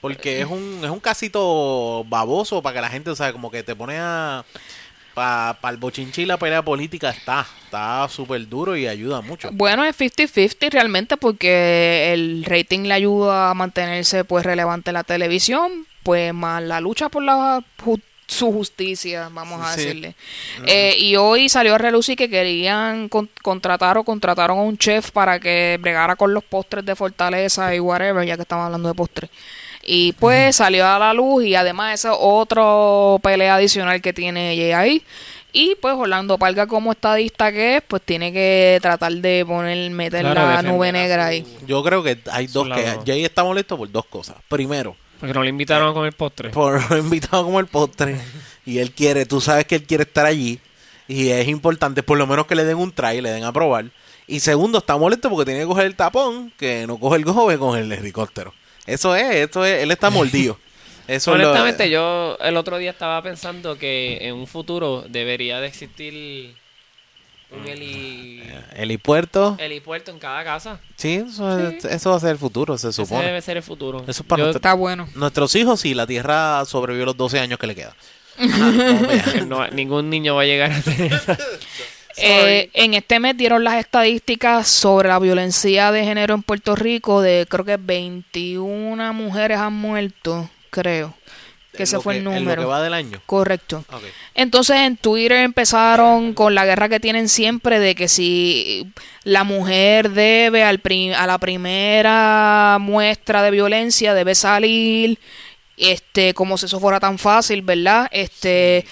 Porque es un, es un casito baboso para que la gente, o sea, como que te pone a... Para el bochinchi y la pelea política está, está súper duro y ayuda mucho. Bueno, es 50-50 realmente porque el rating le ayuda a mantenerse pues relevante en la televisión, pues más la lucha por la ju- su justicia, vamos a Sí. decirle. Eh, y hoy salió a relucir que querían con- contratar o contrataron a un chef para que bregara con los postres de Fortaleza y whatever, ya que estamos hablando de postres. Y pues salió a la luz y además esa es otro pelea adicional que tiene ella ahí. Y pues Orlando Palga como estadista que es, pues tiene que tratar de poner, meter Claro, la nube a negra ahí. Yo creo que hay dos que... Jay está molesto por dos cosas. Primero, Porque no le invitaron a comer postre. por invitado como el postre y él quiere, tú sabes que él quiere estar allí y es importante por lo menos que le den un try, le den a probar. Y segundo, está molesto porque tiene que coger el tapón, que no coge el gobe con el helicóptero. Eso es, eso es, él está mordido. Eso lo- Honestamente, yo el otro día estaba pensando que en un futuro debería de existir un heli, helipuerto. helipuerto en cada casa. Sí, eso, es- eso va a ser el futuro, se Ese supone. debe ser el futuro. Eso es para Yo- nosotros. Está bueno. Nuestros hijos, sí, la Tierra sobrevivió los 12 años que le quedan. Allá. no- ningún niño va a llegar a tener Eh, en este mes dieron las estadísticas sobre la violencia de género en Puerto Rico. De creo que 21 mujeres han muerto, creo. Que ese En fue el en lo número. que va del año. Correcto. Entonces en Twitter empezaron con la guerra que tienen siempre de que si la mujer debe al pri- a la primera muestra de violencia debe salir, este, como si eso fuera tan fácil, ¿verdad? Este,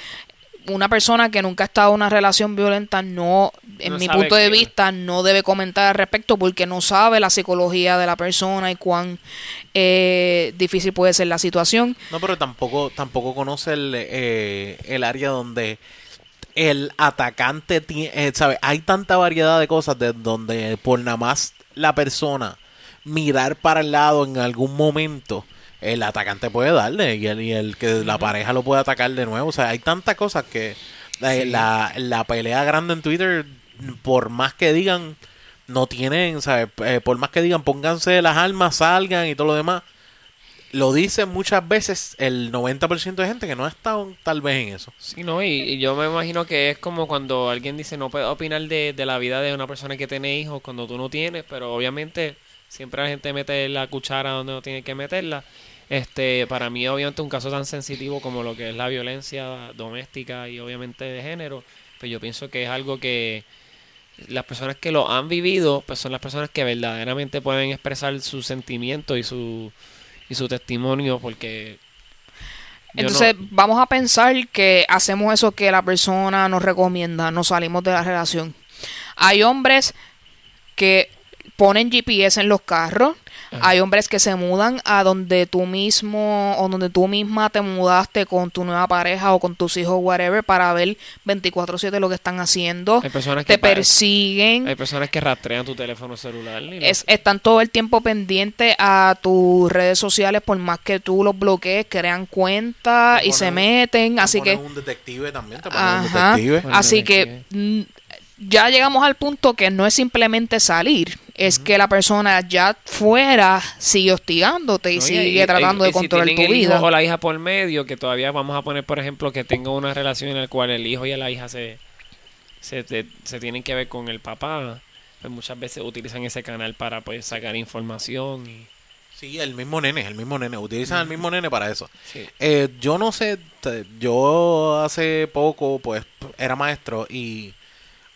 una persona que nunca ha estado en una relación violenta no, en No mi punto de vista, no debe comentar al respecto porque no sabe la psicología de la persona y cuán eh, difícil puede ser la situación. No, pero tampoco, tampoco conoce el, eh, el área donde el atacante tiene, ¿sabe? Hay tanta variedad de cosas de donde por nada más la persona mirar para el lado en algún momento, el atacante puede darle y el, y el que la pareja lo puede atacar de nuevo. O sea, hay tantas cosas que eh, la, la pelea grande en Twitter, por más que digan, no tienen, ¿sabes? Eh, por más que digan, pónganse las armas, salgan y todo lo demás lo dicen muchas veces el 90% de gente que no ha estado tal vez en eso. Sí, no, y, y yo me imagino que es como cuando alguien dice no puedo opinar de, de la vida de una persona que tiene hijos cuando tú no tienes, pero obviamente siempre la gente mete la cuchara donde no tiene que meterla. Este, para mí obviamente un caso tan sensitivo como lo que es la violencia doméstica y obviamente de género, pues yo pienso que es algo que las personas que lo han vivido, pues son las personas que verdaderamente pueden expresar sus sentimientos y su y su testimonio porque no- Entonces vamos a pensar que hacemos eso que la persona nos recomienda, nos salimos de la relación. Hay hombres que ponen GPS en los carros, hay hombres que se mudan a donde tú mismo o donde tú misma te mudaste con tu nueva pareja o con tus hijos, whatever, para ver 24/7 lo que están haciendo. Hay personas te que persiguen. Hay personas que rastrean tu teléfono celular. y lo- Es- están todo el tiempo pendientes a tus redes sociales por más que tú los bloquees, crean cuentas y se meten, Te así ponen que un detective también, te ponen un detective. Así que ya llegamos al punto que no es simplemente salir, es que la persona ya fuera sigue hostigándote y ¿no? sigue tratando y- de y si controlar tienen tu el hijo vida. o la hija por medio, que todavía vamos a poner, por ejemplo, que tenga una relación en la cual el hijo y la hija se, se, se- se tienen que ver con el papá, pues muchas veces utilizan ese canal para pues sacar información y Sí, el mismo nene, el mismo nene. Utilizan el mismo nene para eso. sí. Eh, yo no sé, yo hace poco pues era maestro y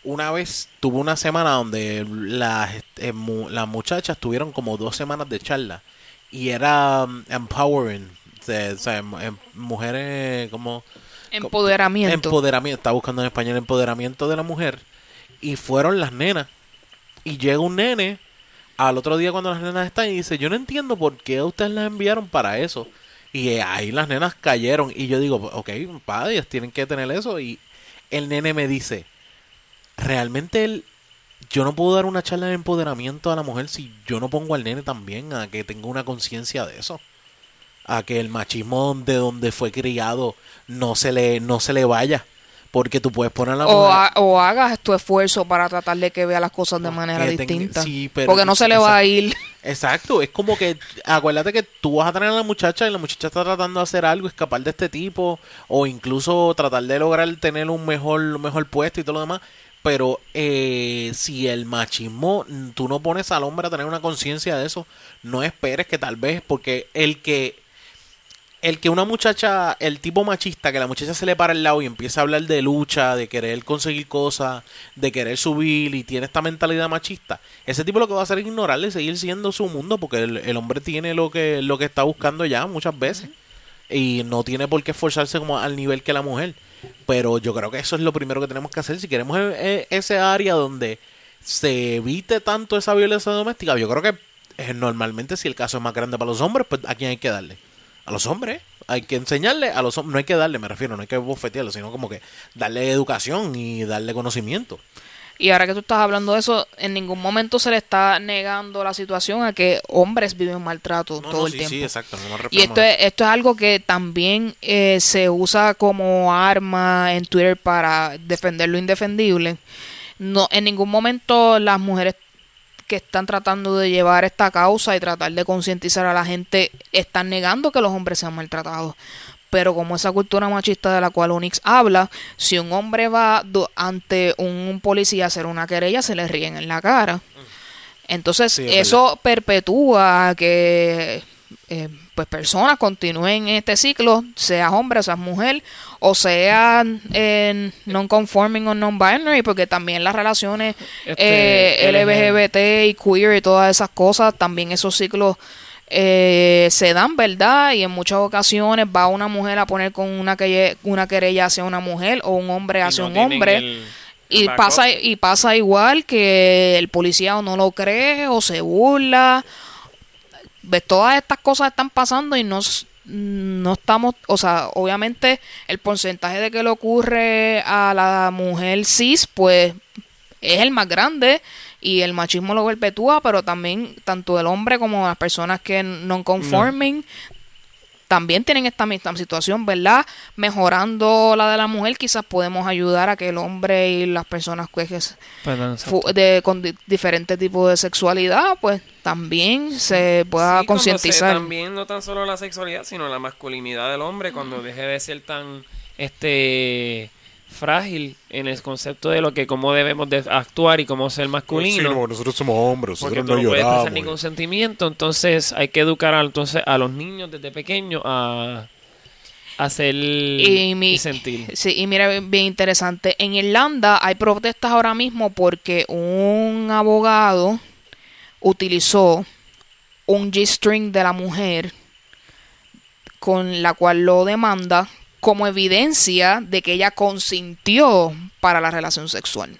una vez tuve una semana donde las, eh, mu- las muchachas tuvieron como dos semanas de charla y era um, empowering, o sea, em- em- mujeres como Empoderamiento. empoderamiento, estaba buscando en español empoderamiento de la mujer y fueron las nenas. Y llega un nene al otro día cuando las nenas están y dice yo no entiendo por qué ustedes las enviaron para eso y eh, ahí las nenas cayeron y yo digo ok padre ellas tienen que tener eso y el nene me dice realmente él yo no puedo dar una charla de empoderamiento a la mujer si yo no pongo al nene también a que tenga una conciencia de eso a que el machismo de donde fue criado no se le no se le vaya porque tú puedes poner a la o, mujer ha- o hagas tu esfuerzo para tratar de que vea las cosas de manera tenga- distinta. sí, pero- porque no se le va a ir. Exacto, es como que acuérdate que tú vas a tener a la muchacha y la muchacha está tratando de hacer algo, escapar de este tipo o incluso tratar de lograr tener un mejor un mejor puesto y todo lo demás, pero eh, si el machismo tú no pones al hombre a tener una conciencia de eso, no esperes que tal vez porque el que el que una muchacha, el tipo machista, que la muchacha se le para al lado y empieza a hablar de lucha, de querer conseguir cosas, de querer subir y tiene esta mentalidad machista, ese tipo lo que va a hacer es ignorarle y seguir siendo su mundo porque el, el hombre tiene lo que, lo que está buscando ya muchas veces y no tiene por qué esforzarse como al nivel que la mujer. Pero yo creo que eso es lo primero que tenemos que hacer si queremos eh, eh, ese área donde se evite tanto esa violencia doméstica. Yo creo que eh, normalmente si el caso es más grande para los hombres, pues a quién hay que darle. A los hombres. Hay que enseñarle a los hombres. No hay que darle, me refiero, no hay que bofetearlo, sino como que darle educación y darle conocimiento. Y ahora que tú estás hablando de eso, en ningún momento se le está negando la situación a que hombres viven maltrato No, todo no, el sí, tiempo. sí, exacto. no me Y esto es, esto es algo que también eh, se usa como arma en Twitter para defender lo indefendible. No, en ningún momento las mujeres que están tratando de llevar esta causa y tratar de concientizar a la gente están negando que los hombres sean maltratados. Pero como esa cultura machista de la cual Onyx habla, si un hombre va ante un policía a hacer una querella, se le ríen en la cara. Entonces, Sí, es eso perpetúa que eh, pues personas continúen en este ciclo, seas hombre o seas mujer, o sean eh, non-conforming o non-binary, porque también las relaciones Este, eh, LGBT y queer y todas esas cosas, también esos ciclos eh, se dan, ¿verdad? Y en muchas ocasiones va una mujer a poner con una, que, una querella hacia una mujer o un hombre hacia un hombre. y pasa, y pasa igual que el policía o no lo cree o se burla. ¿Ves? Todas estas cosas están pasando y no, no estamos, o sea, obviamente el porcentaje de que le ocurre a la mujer cis, pues es el más grande y el machismo lo perpetúa, pero también tanto el hombre como las personas que no conformen también tienen esta misma situación, ¿verdad? Mejorando la de la mujer, quizás podemos ayudar a que el hombre y las personas pues, de, con diferentes tipos de sexualidad, pues también se pueda concientizar. También no tan solo la sexualidad, sino la masculinidad del hombre, cuando deje de ser tan este frágil en el concepto de lo que cómo debemos de actuar y cómo ser masculino. Sí, nosotros somos hombres, nosotros no, no, puedes expresar ningún sentimiento, entonces hay que educar a, entonces a los niños desde pequeños a hacer y, sentir. Sí, y mira, bien interesante. En Irlanda hay protestas ahora mismo porque un abogado utilizó un G-string de la mujer con la cual lo demanda como evidencia de que ella consintió para la relación sexual.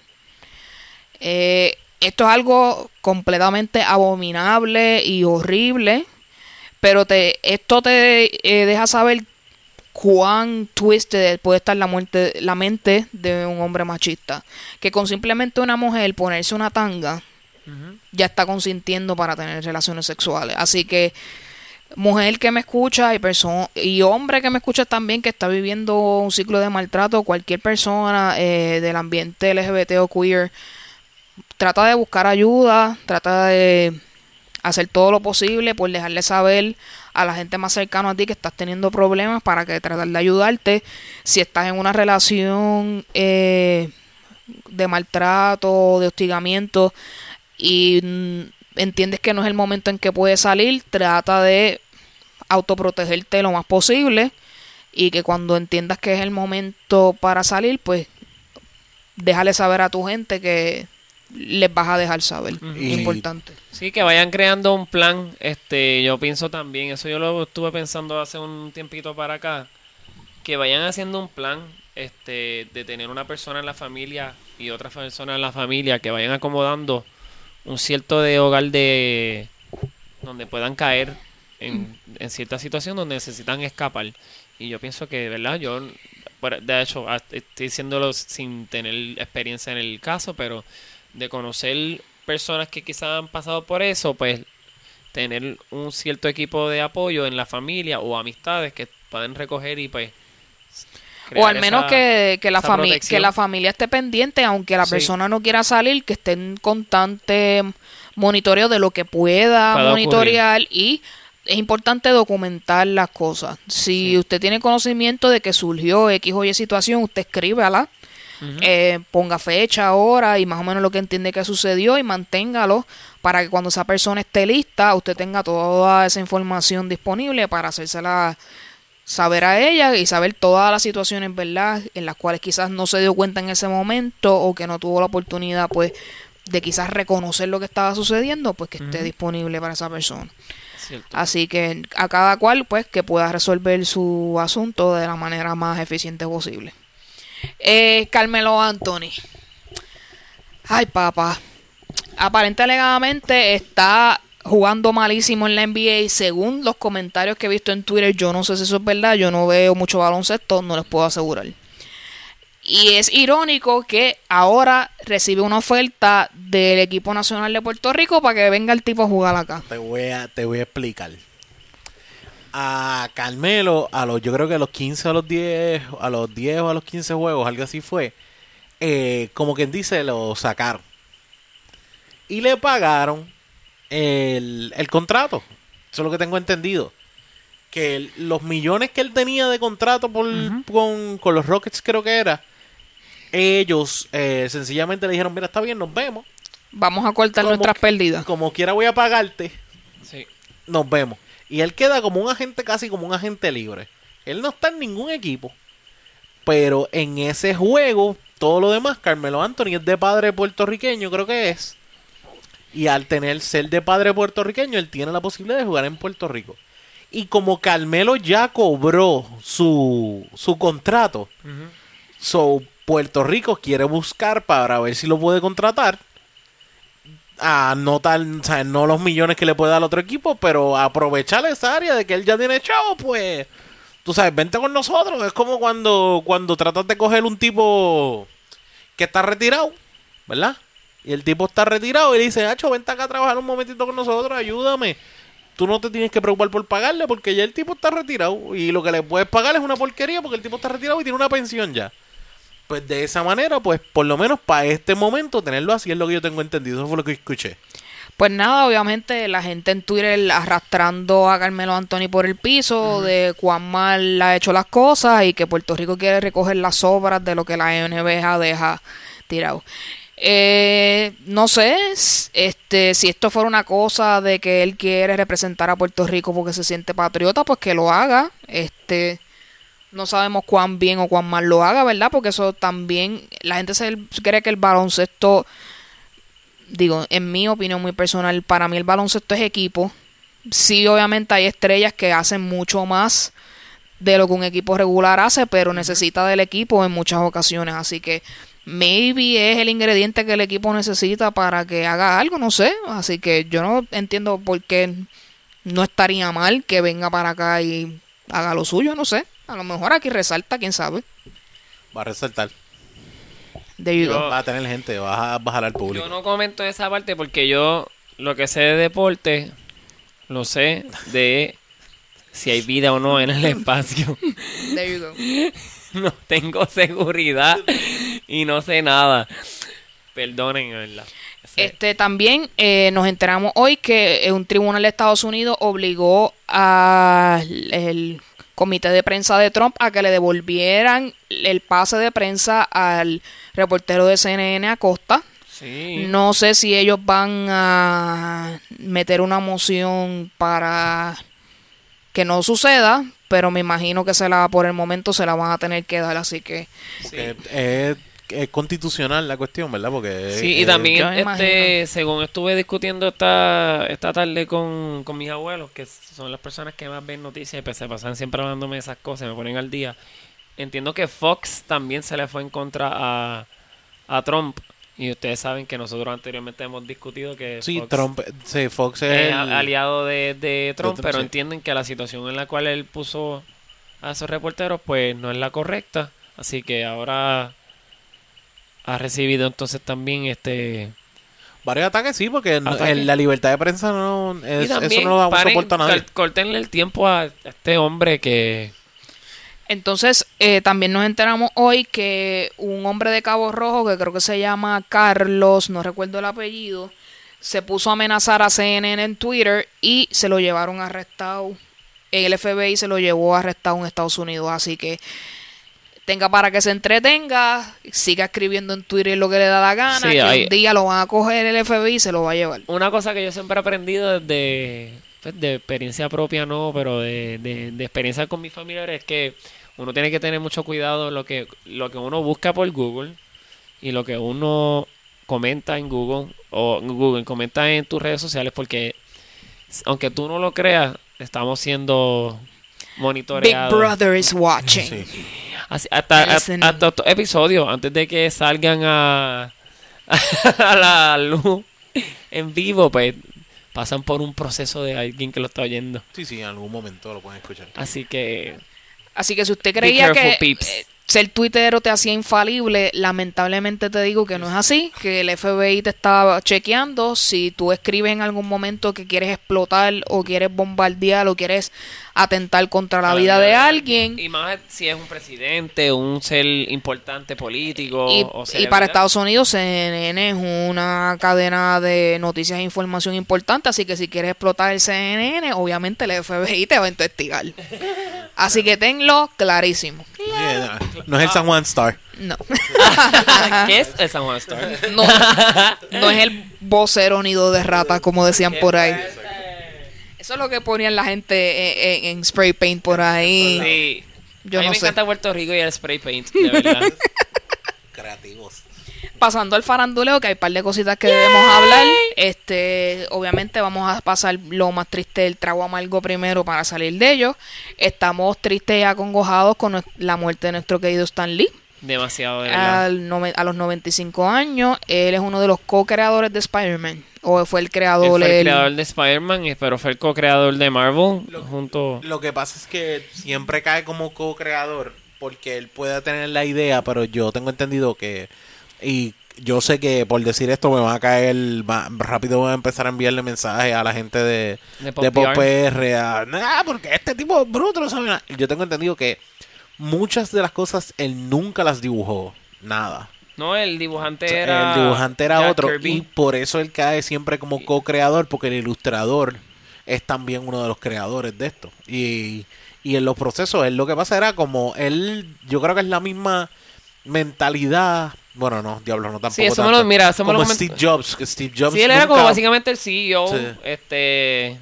Eh, esto es algo completamente abominable y horrible, pero te, esto te eh, deja saber cuán twisted puede estar la, muerte, la mente de un hombre machista. Que con simplemente una mujer ponerse una tanga, ya está consintiendo para tener relaciones sexuales. Así que mujer que me escucha y persona y hombre que me escucha también que está viviendo un ciclo de maltrato, cualquier persona eh, del ambiente LGBT o queer, trata de buscar ayuda, trata de hacer todo lo posible por dejarle saber a la gente más cercana a ti que estás teniendo problemas para que tratar de ayudarte. Si estás en una relación eh, de maltrato, de hostigamiento y entiendes que no es el momento en que puedes salir, trata de autoprotegerte lo más posible y que cuando entiendas que es el momento para salir, pues déjale saber a tu gente que les vas a dejar saber. Importante. Sí, que vayan creando un plan. Este, yo pienso también, eso yo lo estuve pensando hace un tiempito para acá, que vayan haciendo un plan este, de tener una persona en la familia y otra persona en la familia, que vayan acomodando un cierto de hogar de donde puedan caer en, cierta situación donde necesitan escapar. Y yo pienso que, verdad, yo, de hecho, estoy diciéndolo sin tener experiencia en el caso, pero de conocer personas que quizás han pasado por eso, pues tener un cierto equipo de apoyo en la familia o amistades que pueden recoger y pues o al menos que, que, la familia que la familia esté pendiente, aunque la persona no quiera salir, que esté en constante monitoreo de lo que pueda monitorear y es importante documentar las cosas. Si usted tiene conocimiento de que surgió X o Y situación, usted escríbala, eh, ponga fecha, hora y más o menos lo que entiende que sucedió y manténgalo para que cuando esa persona esté lista, usted tenga toda esa información disponible para hacérsela saber a ella y saber todas las situaciones, ¿verdad? En las cuales quizás no se dio cuenta en ese momento o que no tuvo la oportunidad, pues, de quizás reconocer lo que estaba sucediendo, pues que esté disponible para esa persona. Así que a cada cual, pues, que pueda resolver su asunto de la manera más eficiente posible. Eh, Carmelo Anthony. Ay, papá. Aparente alegadamente está jugando malísimo en la NBA según los comentarios que he visto en Twitter. Yo no sé si eso es verdad, yo no veo mucho baloncesto, no les puedo asegurar. Y es irónico que ahora recibe una oferta del equipo nacional de Puerto Rico para que venga el tipo a jugar acá. Te voy a, te voy a explicar. A Carmelo, a los, yo creo que a los 15 a los 10, a los 10 o a los 15 juegos, algo así fue, eh, como quien dice, lo sacaron. Y le pagaron el, el contrato. Eso es lo que tengo entendido. Que los millones que él tenía de contrato por, con, con, los Rockets, creo que era, ellos eh, sencillamente le dijeron: Mira, está bien, nos vemos. Vamos a cortar nuestras pérdidas. Como quiera, voy a pagarte. Sí. Nos vemos. Y él queda como un agente, casi como un agente libre. Él no está en ningún equipo. Pero en ese juego, todo lo demás, Carmelo Anthony es de padre puertorriqueño, creo que es. Y al tener ser de padre puertorriqueño, él tiene la posibilidad de jugar en Puerto Rico. Y como Carmelo ya cobró su, su contrato, so Puerto Rico quiere buscar para ver si lo puede contratar. A no tal, o sea, no los millones que le puede dar al otro equipo, pero aprovechar esa área de que él ya tiene chavo, pues tú sabes, vente con nosotros. Es como cuando, cuando tratas de coger un tipo que está retirado, ¿verdad? Y el tipo está retirado y le dice, Hacho, vente acá a trabajar un momentito con nosotros, ayúdame. Tú no te tienes que preocupar por pagarle porque ya el tipo está retirado. Y lo que le puedes pagar es una porquería porque el tipo está retirado y tiene una pensión ya. Pues de esa manera, pues por lo menos para este momento tenerlo así es lo que yo tengo entendido. Eso fue lo que escuché. Pues nada, obviamente la gente en Twitter arrastrando a Carmelo Anthony por el piso de cuán mal ha hecho las cosas y que Puerto Rico quiere recoger las sobras de lo que la NBA deja tirado. Eh, no sé, este, si esto fuera una cosa de que él quiere representar a Puerto Rico porque se siente patriota, pues que lo haga. Este, no sabemos cuán bien o cuán mal lo haga, ¿verdad? Porque eso también, la gente se cree que el baloncesto, digo, en mi opinión muy personal, para mí el baloncesto es equipo. Sí, obviamente hay estrellas que hacen mucho más de lo que un equipo regular hace, pero necesita del equipo en muchas ocasiones, así que maybe es el ingrediente que el equipo necesita para que haga algo, no sé, así que yo no entiendo por qué no estaría mal que venga para acá y haga lo suyo, no sé. A lo mejor aquí resalta, quién sabe. Va a resaltar. De you go. Yo- Va a tener gente, va a bajar al público. Yo no comento esa parte porque yo lo que sé de deporte lo sé de si hay vida o no en el espacio. There you go. no tengo seguridad y no sé nada. Perdonen, Este también eh, nos enteramos hoy que eh, un tribunal de Estados Unidos obligó al comité de prensa de Trump a que le devolvieran el pase de prensa al reportero de CNN Acosta. sí. No sé si ellos van a meter una moción para que no suceda, pero me imagino que se la por el momento se la van a tener que dar, así que Que es, es constitucional la cuestión, ¿verdad? Porque Sí, y eh, también, este, según estuve discutiendo esta, esta tarde con, con mis abuelos, que son las personas que más ven noticias y pues se pasan siempre hablándome de esas cosas, me ponen al día. Entiendo que Fox también se le fue en contra a, a Trump. Y ustedes saben que nosotros anteriormente hemos discutido que Sí, Fox Trump, sí, Fox es es el- aliado de, de Trump, Trump, pero sí. entienden que la situación en la cual él puso a esos reporteros pues no es la correcta. Así que ahora ha recibido entonces también este varios ataques, sí, porque la libertad de prensa no es- eso no lo soporta nadie. cor- córtenle el tiempo a este hombre que Entonces, eh, también nos enteramos hoy que un hombre de Cabo Rojo, que creo que se llama Carlos, no recuerdo el apellido, se puso a amenazar a CNN en Twitter y se lo llevaron arrestado. El FBI se lo llevó arrestado en Estados Unidos, así que tenga para que se entretenga, siga escribiendo en Twitter lo que le da la gana, Sí, que hay- un día lo van a coger el FBI y se lo va a llevar. una cosa que yo siempre he aprendido desde pues, de experiencia propia no pero de, de, de experiencia con mis familiares es que uno tiene que tener mucho cuidado en lo que lo que uno busca por Google y lo que uno comenta en Google o en Google comenta en tus redes sociales porque aunque tú no lo creas estamos siendo Big monitoreados Brother is watching. Sí. Así- hasta, Listening. hasta estos episodios, antes de que salgan a, a la luz en vivo, pues pasan por un proceso de alguien que lo está oyendo. Sí, sí, en algún momento lo pueden escuchar. Así que Así que si usted creía careful, que peeps. eh, ser tuitero te hacía infalible, lamentablemente te digo que no es así, que el FBI te está chequeando. Si tú escribes en algún momento que quieres explotar o quieres bombardear o quieres atentar contra la vida de alguien, Y más si es un presidente, un ser importante político. Y, o y para. Estados Unidos CNN es una cadena de noticias e información importante, así que si quieres explotar el CNN, obviamente el FBI te va a investigar. Así que tenlo clarísimo. No es el San Juan Star. No. ¿Qué es el San Juan Star? No, no es el vocero nido de rata, como decían por ahí. Eso es lo que ponían la gente en, en- en spray paint por ahí. Sí. Yo a mí no me sé. encanta Puerto Rico y el spray paint, de verdad. Creativos. Pasando al faranduleo, que hay un par de cositas que debemos hablar. Este, obviamente vamos a pasar lo más triste del trago amargo primero para salir de ello. Estamos tristes y acongojados con la muerte de nuestro querido Stan Lee. Demasiado. Al nove- a los 95 años, él es uno de los co-creadores de Spider-Man. O fue el Él creador. fue el él- creador de Spider-Man, pero fue el co-creador de Marvel. junto. Lo que pasa es que siempre cae como co-creador porque él puede tener la idea, pero yo tengo entendido que y yo sé que por decir esto me va a caer va- rápido voy a empezar a enviarle mensajes a la gente de, De Pop Pop PR. PR, a, "Nah, porque este tipo es bruto no sabe nada". Yo tengo entendido que muchas de las cosas él nunca las dibujó, nada. No, el dibujante O sea, era. el dibujante era Jack otro Kirby. y por eso él cae siempre como co-creador porque el ilustrador es también uno de los creadores de esto y, y en los procesos él lo que pasa era como él yo creo que es la misma mentalidad bueno no diablo no tampoco Sí, eso me tanto. lo- mira, eso me como lo Steve Jobs que Steve Jobs Sí, él era como básicamente el CEO. Sí. Este.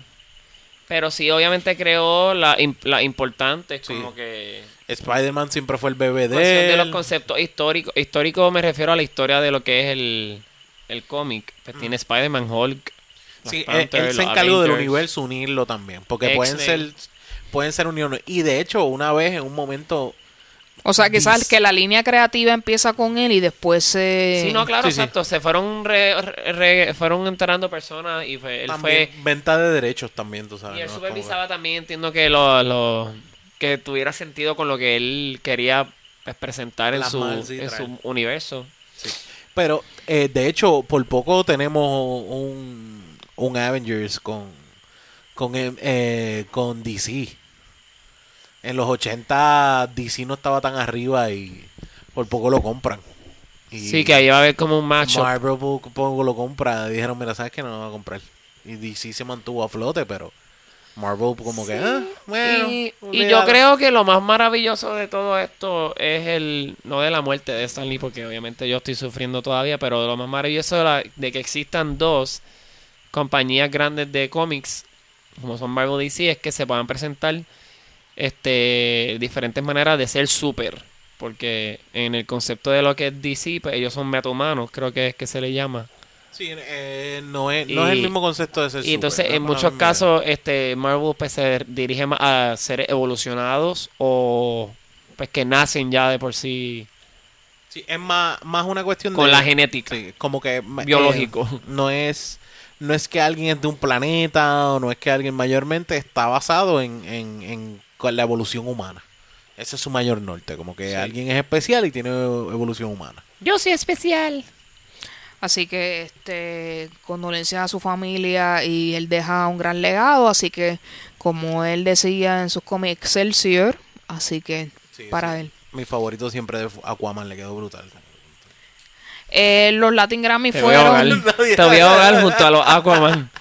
Pero sí, obviamente creó la, imp- la importante, Sí. como que. Spider-Man siempre fue el bebé de de él. los conceptos históricos. Histórico me refiero a la historia de lo que es el, el cómic. Pues tiene Spider-Man, Hulk. Sí, él, Panther, él se los encargó del universo unirlo también porque pueden ser pueden ser uniones y de hecho una vez en un momento O sea, quizás que la línea creativa empieza con él y después se. Sí, no, claro, Sí, sí. exacto. Se fueron re- fueron entrando personas y fue, él también fue venta de derechos también tú sabes y él ¿no? Supervisaba también. Entiendo que lo, lo- que tuviera sentido con lo que él quería pues, presentar en su sí, en su universo. Pero, eh, de hecho, por poco tenemos un, un Avengers con, con, eh, eh, con DC. En los 80 DC no estaba tan arriba y por poco lo compran. Y Sí, que ahí va a haber como un matchup. Marvel por poco lo compra. Dijeron, mira, ¿sabes que No lo va a comprar. Y DC se mantuvo a flote, pero Marvel como que, ah, bueno. y, yo creo que lo más maravilloso de todo esto es el, no de la muerte de Stan Lee, porque obviamente yo estoy sufriendo todavía, pero lo más maravilloso de, la- de que existan dos compañías grandes de cómics, como son Marvel y DC, es que se puedan presentar este diferentes maneras de ser super. Porque en el concepto de lo que es DC, pues ellos son metahumanos, creo que es que se le llama. Sí, eh, no, es, no es el mismo concepto de ser Y entonces, super, en no muchos casos, este Marvel pues, se dirige más a seres evolucionados o pues que nacen ya de por sí Sí, es más, más una cuestión con de... la genética. Sí, como que... eh, Biológico. no es... No es que alguien es de un planeta o no es que alguien mayormente está basado en, en, en con la evolución humana. Ese es su mayor norte, como que Sí. alguien es especial y tiene evolución humana. Yo soy especial. Así que, este, condolencias a su familia y él deja un gran legado. Así que, como él decía en sus cómics, Excelsior. Así que, Sí, para sí. él. Mi favorito siempre de Aquaman le quedó brutal. Eh, los Latin Grammy Te voy a ahogar. fueron. Te voy a ahogar junto a los Aquaman.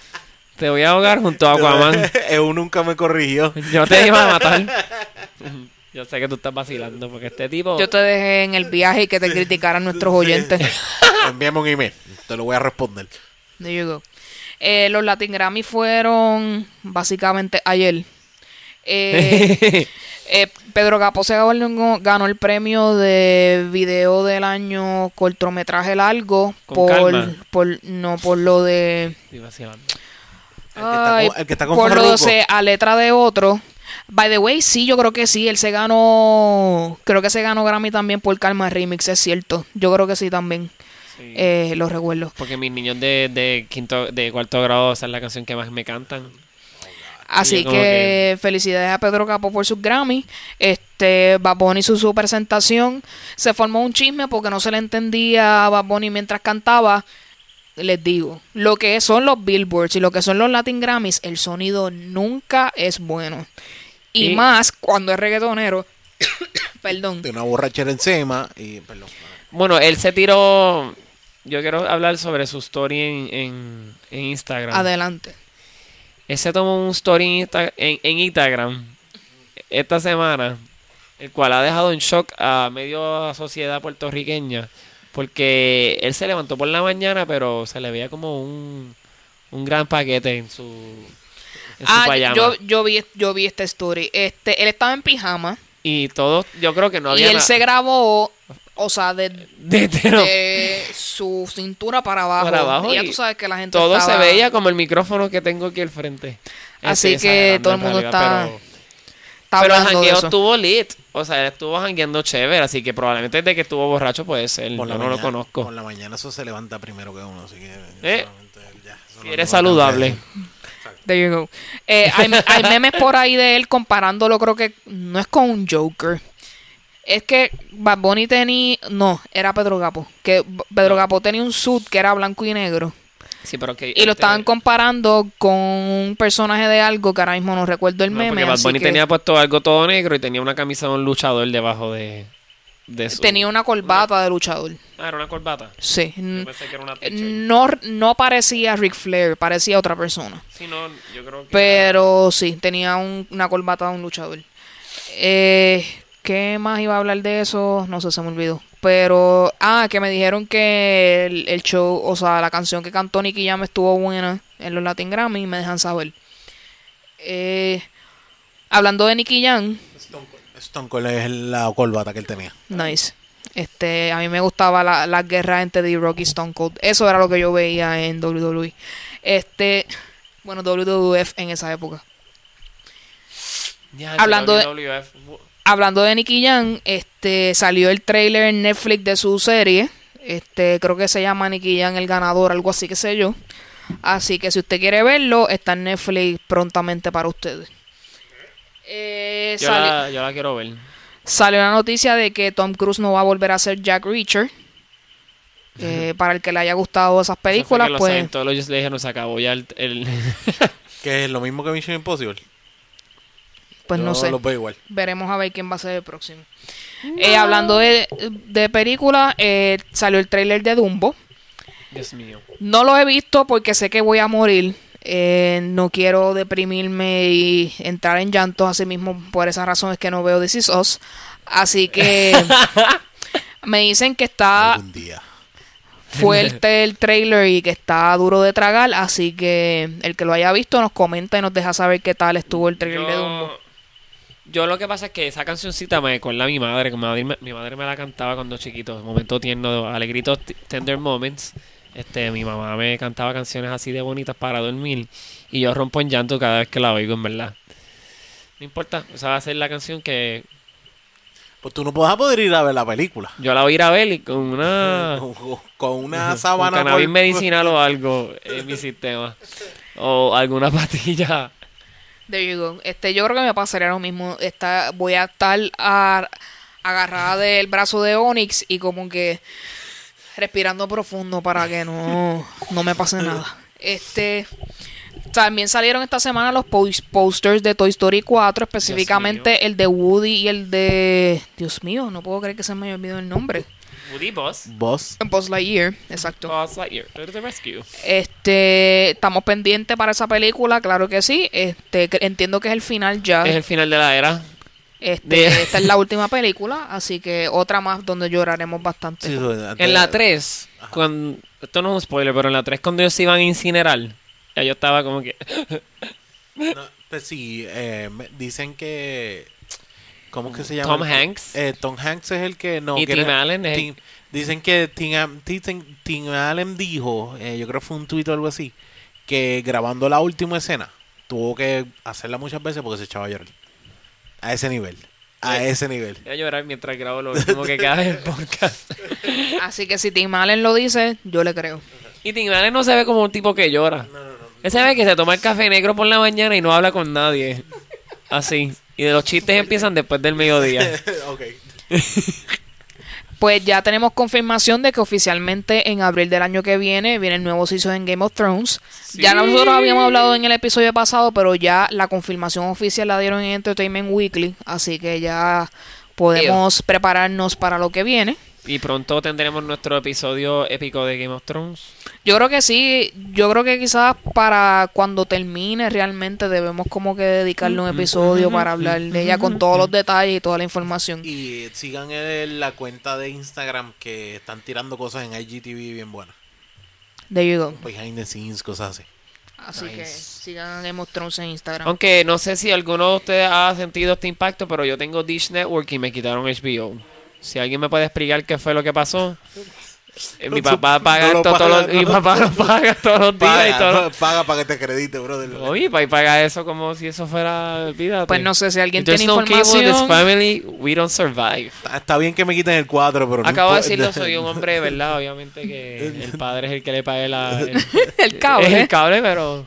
Te voy a ahogar junto a Aquaman. Eu nunca me corrigió. Yo te iba a matar. Yo sé que tú estás vacilando porque este tipo... Yo te dejé en el viaje y que te criticaran nuestros oyentes. Envíame un email. Te lo voy a responder. There you go. Eh, los Latin Grammy fueron básicamente ayer. Eh, eh, Pedro Capó se ganó, el premio de video del año cortometraje largo Con por, calma. por no por lo de. El que está con- el que está con por lo de Farruko. se- a letra de otro. By the way, sí, yo creo que sí. Él se ganó. Creo que se ganó Grammy también por Calma Remix, es cierto. Yo creo que sí también. Sí. Eh, lo recuerdo. Porque mis niños de, de quinto, de cuarto grado, esa es la canción que más me cantan. Así que, felicidades a Pedro Capo por sus Grammy. Este, Bad Bunny su, su presentación. Se formó un chisme porque no se le entendía a Bad Bunny mientras cantaba. Les digo, lo que son los Billboards y lo que son los Latin Grammys, el sonido nunca es bueno. Y, Y- más cuando es reggaetonero. Perdón. De una borrachera encima y... Perdón. Bueno, él se tiró. Yo quiero hablar sobre su story en, en, en Instagram. Adelante. Él se tomó un story en, Insta- en, en Instagram esta semana, el cual ha dejado en shock a medio sociedad puertorriqueña, porque él se levantó por la mañana, pero se le veía como un, un gran paquete en su, en su Ah, pijama. yo, yo vi, yo vi esta story. Este, él estaba en pijama Y todo, yo creo que no y había él na- se grabó, o sea, de, de- de- no. de- su cintura para abajo. Para abajo y ya y tú sabes que la gente Todo estaba- se veía como el micrófono que tengo aquí al frente. Así que todo el mundo realidad, está- pero- está Pero el jangueo estuvo lit. O sea, él estuvo jangueando chévere. Así que probablemente desde que estuvo borracho puede ser. Por Yo la no lo mañana- conozco. Por la mañana eso se levanta primero que uno, así que... Eh, solamente él ya, Si no eres saludable. There you go. Eh, hay, hay memes por ahí de él comparándolo, creo que no es con un Joker. Es que Bad Bunny tenía... No, era Pedro Gapo. Que Pedro Gapo tenía un suit que era blanco y negro. Sí, pero que. Y lo este, estaban comparando con un personaje de algo que ahora mismo no recuerdo el no, meme. porque Bad Bunny que tenía puesto algo todo negro y tenía una camisa de un luchador debajo de. de su... tenía una corbata de luchador. Ah, era una corbata. Sí. Yo pensé que era una. No, no parecía Ric Flair, parecía otra persona. Sí, no, yo creo que. Pero sí, tenía un- una corbata de un luchador. Eh, ¿Qué más iba a hablar de eso? No sé, se me olvidó. Pero, ah, que me dijeron que el, el show, o sea, la canción que cantó Nicky Jam estuvo buena en los Latin Grammy y me dejan saber. Eh, hablando de Nicky Jam, Stone Cold es la corbata que él tenía. nice. Este, a mí me gustaba la, la guerra entre The Rock y Stone Cold. Eso era lo que yo veía en WWE. Este, bueno, WWF en esa época. Ya, hablando de-. Hablando de Nicky Jam, este salió el trailer en Netflix de su serie. Este, creo que se llama Nicky Jam el ganador, algo así que sé yo. Así que si usted quiere verlo, está en Netflix prontamente para ustedes. Eh, Yo sali- la, yo la quiero ver. Salió la noticia de que Tom Cruise no va a volver a ser Jack Reacher. Eh, para el que le haya gustado esas películas, que los pues Scientologists le dijeron se acabó ya el. el- Que es lo mismo que Mission Impossible. Pues no sé. los veo igual. Veremos a ver quién va a ser el próximo. Eh, hablando de, de películas, eh, salió el tráiler de Dumbo. Dios mío. No lo he visto porque sé que voy a morir. Eh, no quiero deprimirme y entrar en llantos así mismo. Por esa razón es que no veo This Is Us. Así que me dicen que está Algún día. fuerte el trailer y que está duro de tragar. Así que el que lo haya visto nos comenta y nos deja saber qué tal estuvo el trailer de Dumbo. Yo, lo que pasa es que esa cancioncita me recuerda a mi madre. que Mi madre, me- mi madre me la cantaba cuando chiquito. Momento tierno, alegritos, tender moments. Este, mi mamá me cantaba canciones así de bonitas para dormir. Y yo rompo en llanto cada vez que la oigo, en verdad. No importa, esa va a ser la canción que Pues tú no vas a poder ir a ver la película. yo la voy a ir a ver y con una... Con, con una con sábana. cannabis por- medicinal o algo en mi sistema. O alguna pastilla. There you go. Este, yo creo que me pasaría lo mismo. Está, voy a estar a- agarrada del brazo de Onyx y como que respirando profundo para que no, no me pase nada. Este, también salieron esta semana los pos- posters de Toy Story 4, específicamente el de Woody y el de... Dios mío, no puedo creer que se me haya olvidado el nombre. Woody Boss. Boss. Buzz Lightyear, exacto. Buzz Lightyear. To the rescue. Este, estamos pendientes para esa película, claro que sí. Este, entiendo que es el final ya. Es el final de la era. Este, De- esta es la última película, así que otra más donde lloraremos bastante. Sí, En la 3, cuando, esto no es un spoiler, pero en la 3 cuando ellos se iban a incinerar, ya yo estaba como que... No, pues sí, eh, dicen que. ¿Cómo es que se llama? Tom Hanks. Eh, Tom Hanks es el que no. Y que Tim era- Allen es el- Dicen que Tim, Allen dijo, eh, yo creo que fue un tuit o algo así, que grabando la última escena tuvo que hacerla muchas veces porque se echaba a llorar. A ese nivel. A Eh. ese nivel. Voy a llorar mientras grabo lo último que queda del podcast. Así que si Tim Allen lo dice, yo le creo. Y Tim Allen no se ve como un tipo que llora. Él se ve que se toma el café negro por la mañana y no habla con nadie. Así. Y de los chistes empiezan después del mediodía. ok. Pues ya tenemos confirmación de que oficialmente en abril del año que viene viene el nuevo season en Game of Thrones. Ya nosotros habíamos hablado en el episodio pasado, pero ya la confirmación oficial la dieron en Entertainment Weekly, así que ya podemos prepararnos para lo que viene. Y pronto tendremos nuestro episodio épico de Game of Thrones. Yo creo que sí, yo creo que quizás para cuando termine realmente debemos como que dedicarle un episodio para hablar de ella con todos los detalles y toda la información. Y sigan en la cuenta de Instagram que están tirando cosas en IGTV bien buenas. There you go. Behind the scenes, cosas así. Así Nice. que sigan Game of Thrones en Instagram. Aunque no sé si alguno de ustedes ha sentido este impacto, pero yo tengo Dish Network y me quitaron HBO. Si alguien me puede explicar qué fue lo que pasó. Eh, mi No, papá paga no lo esto todos los, paga, mi no. papá lo paga todos los días y Paga, todo. pa- paga para que te acredite, brother. Oye, pa- y paga eso como si eso fuera, olvídate. Pues no sé si alguien there's tiene no cable in this información. family, we don't survive. Está, está bien que me quiten el cuadro, pero no Acabo de decirlo, soy un hombre de verdad, obviamente que el padre es el que le pague la, el, El cable. Es el cable, pero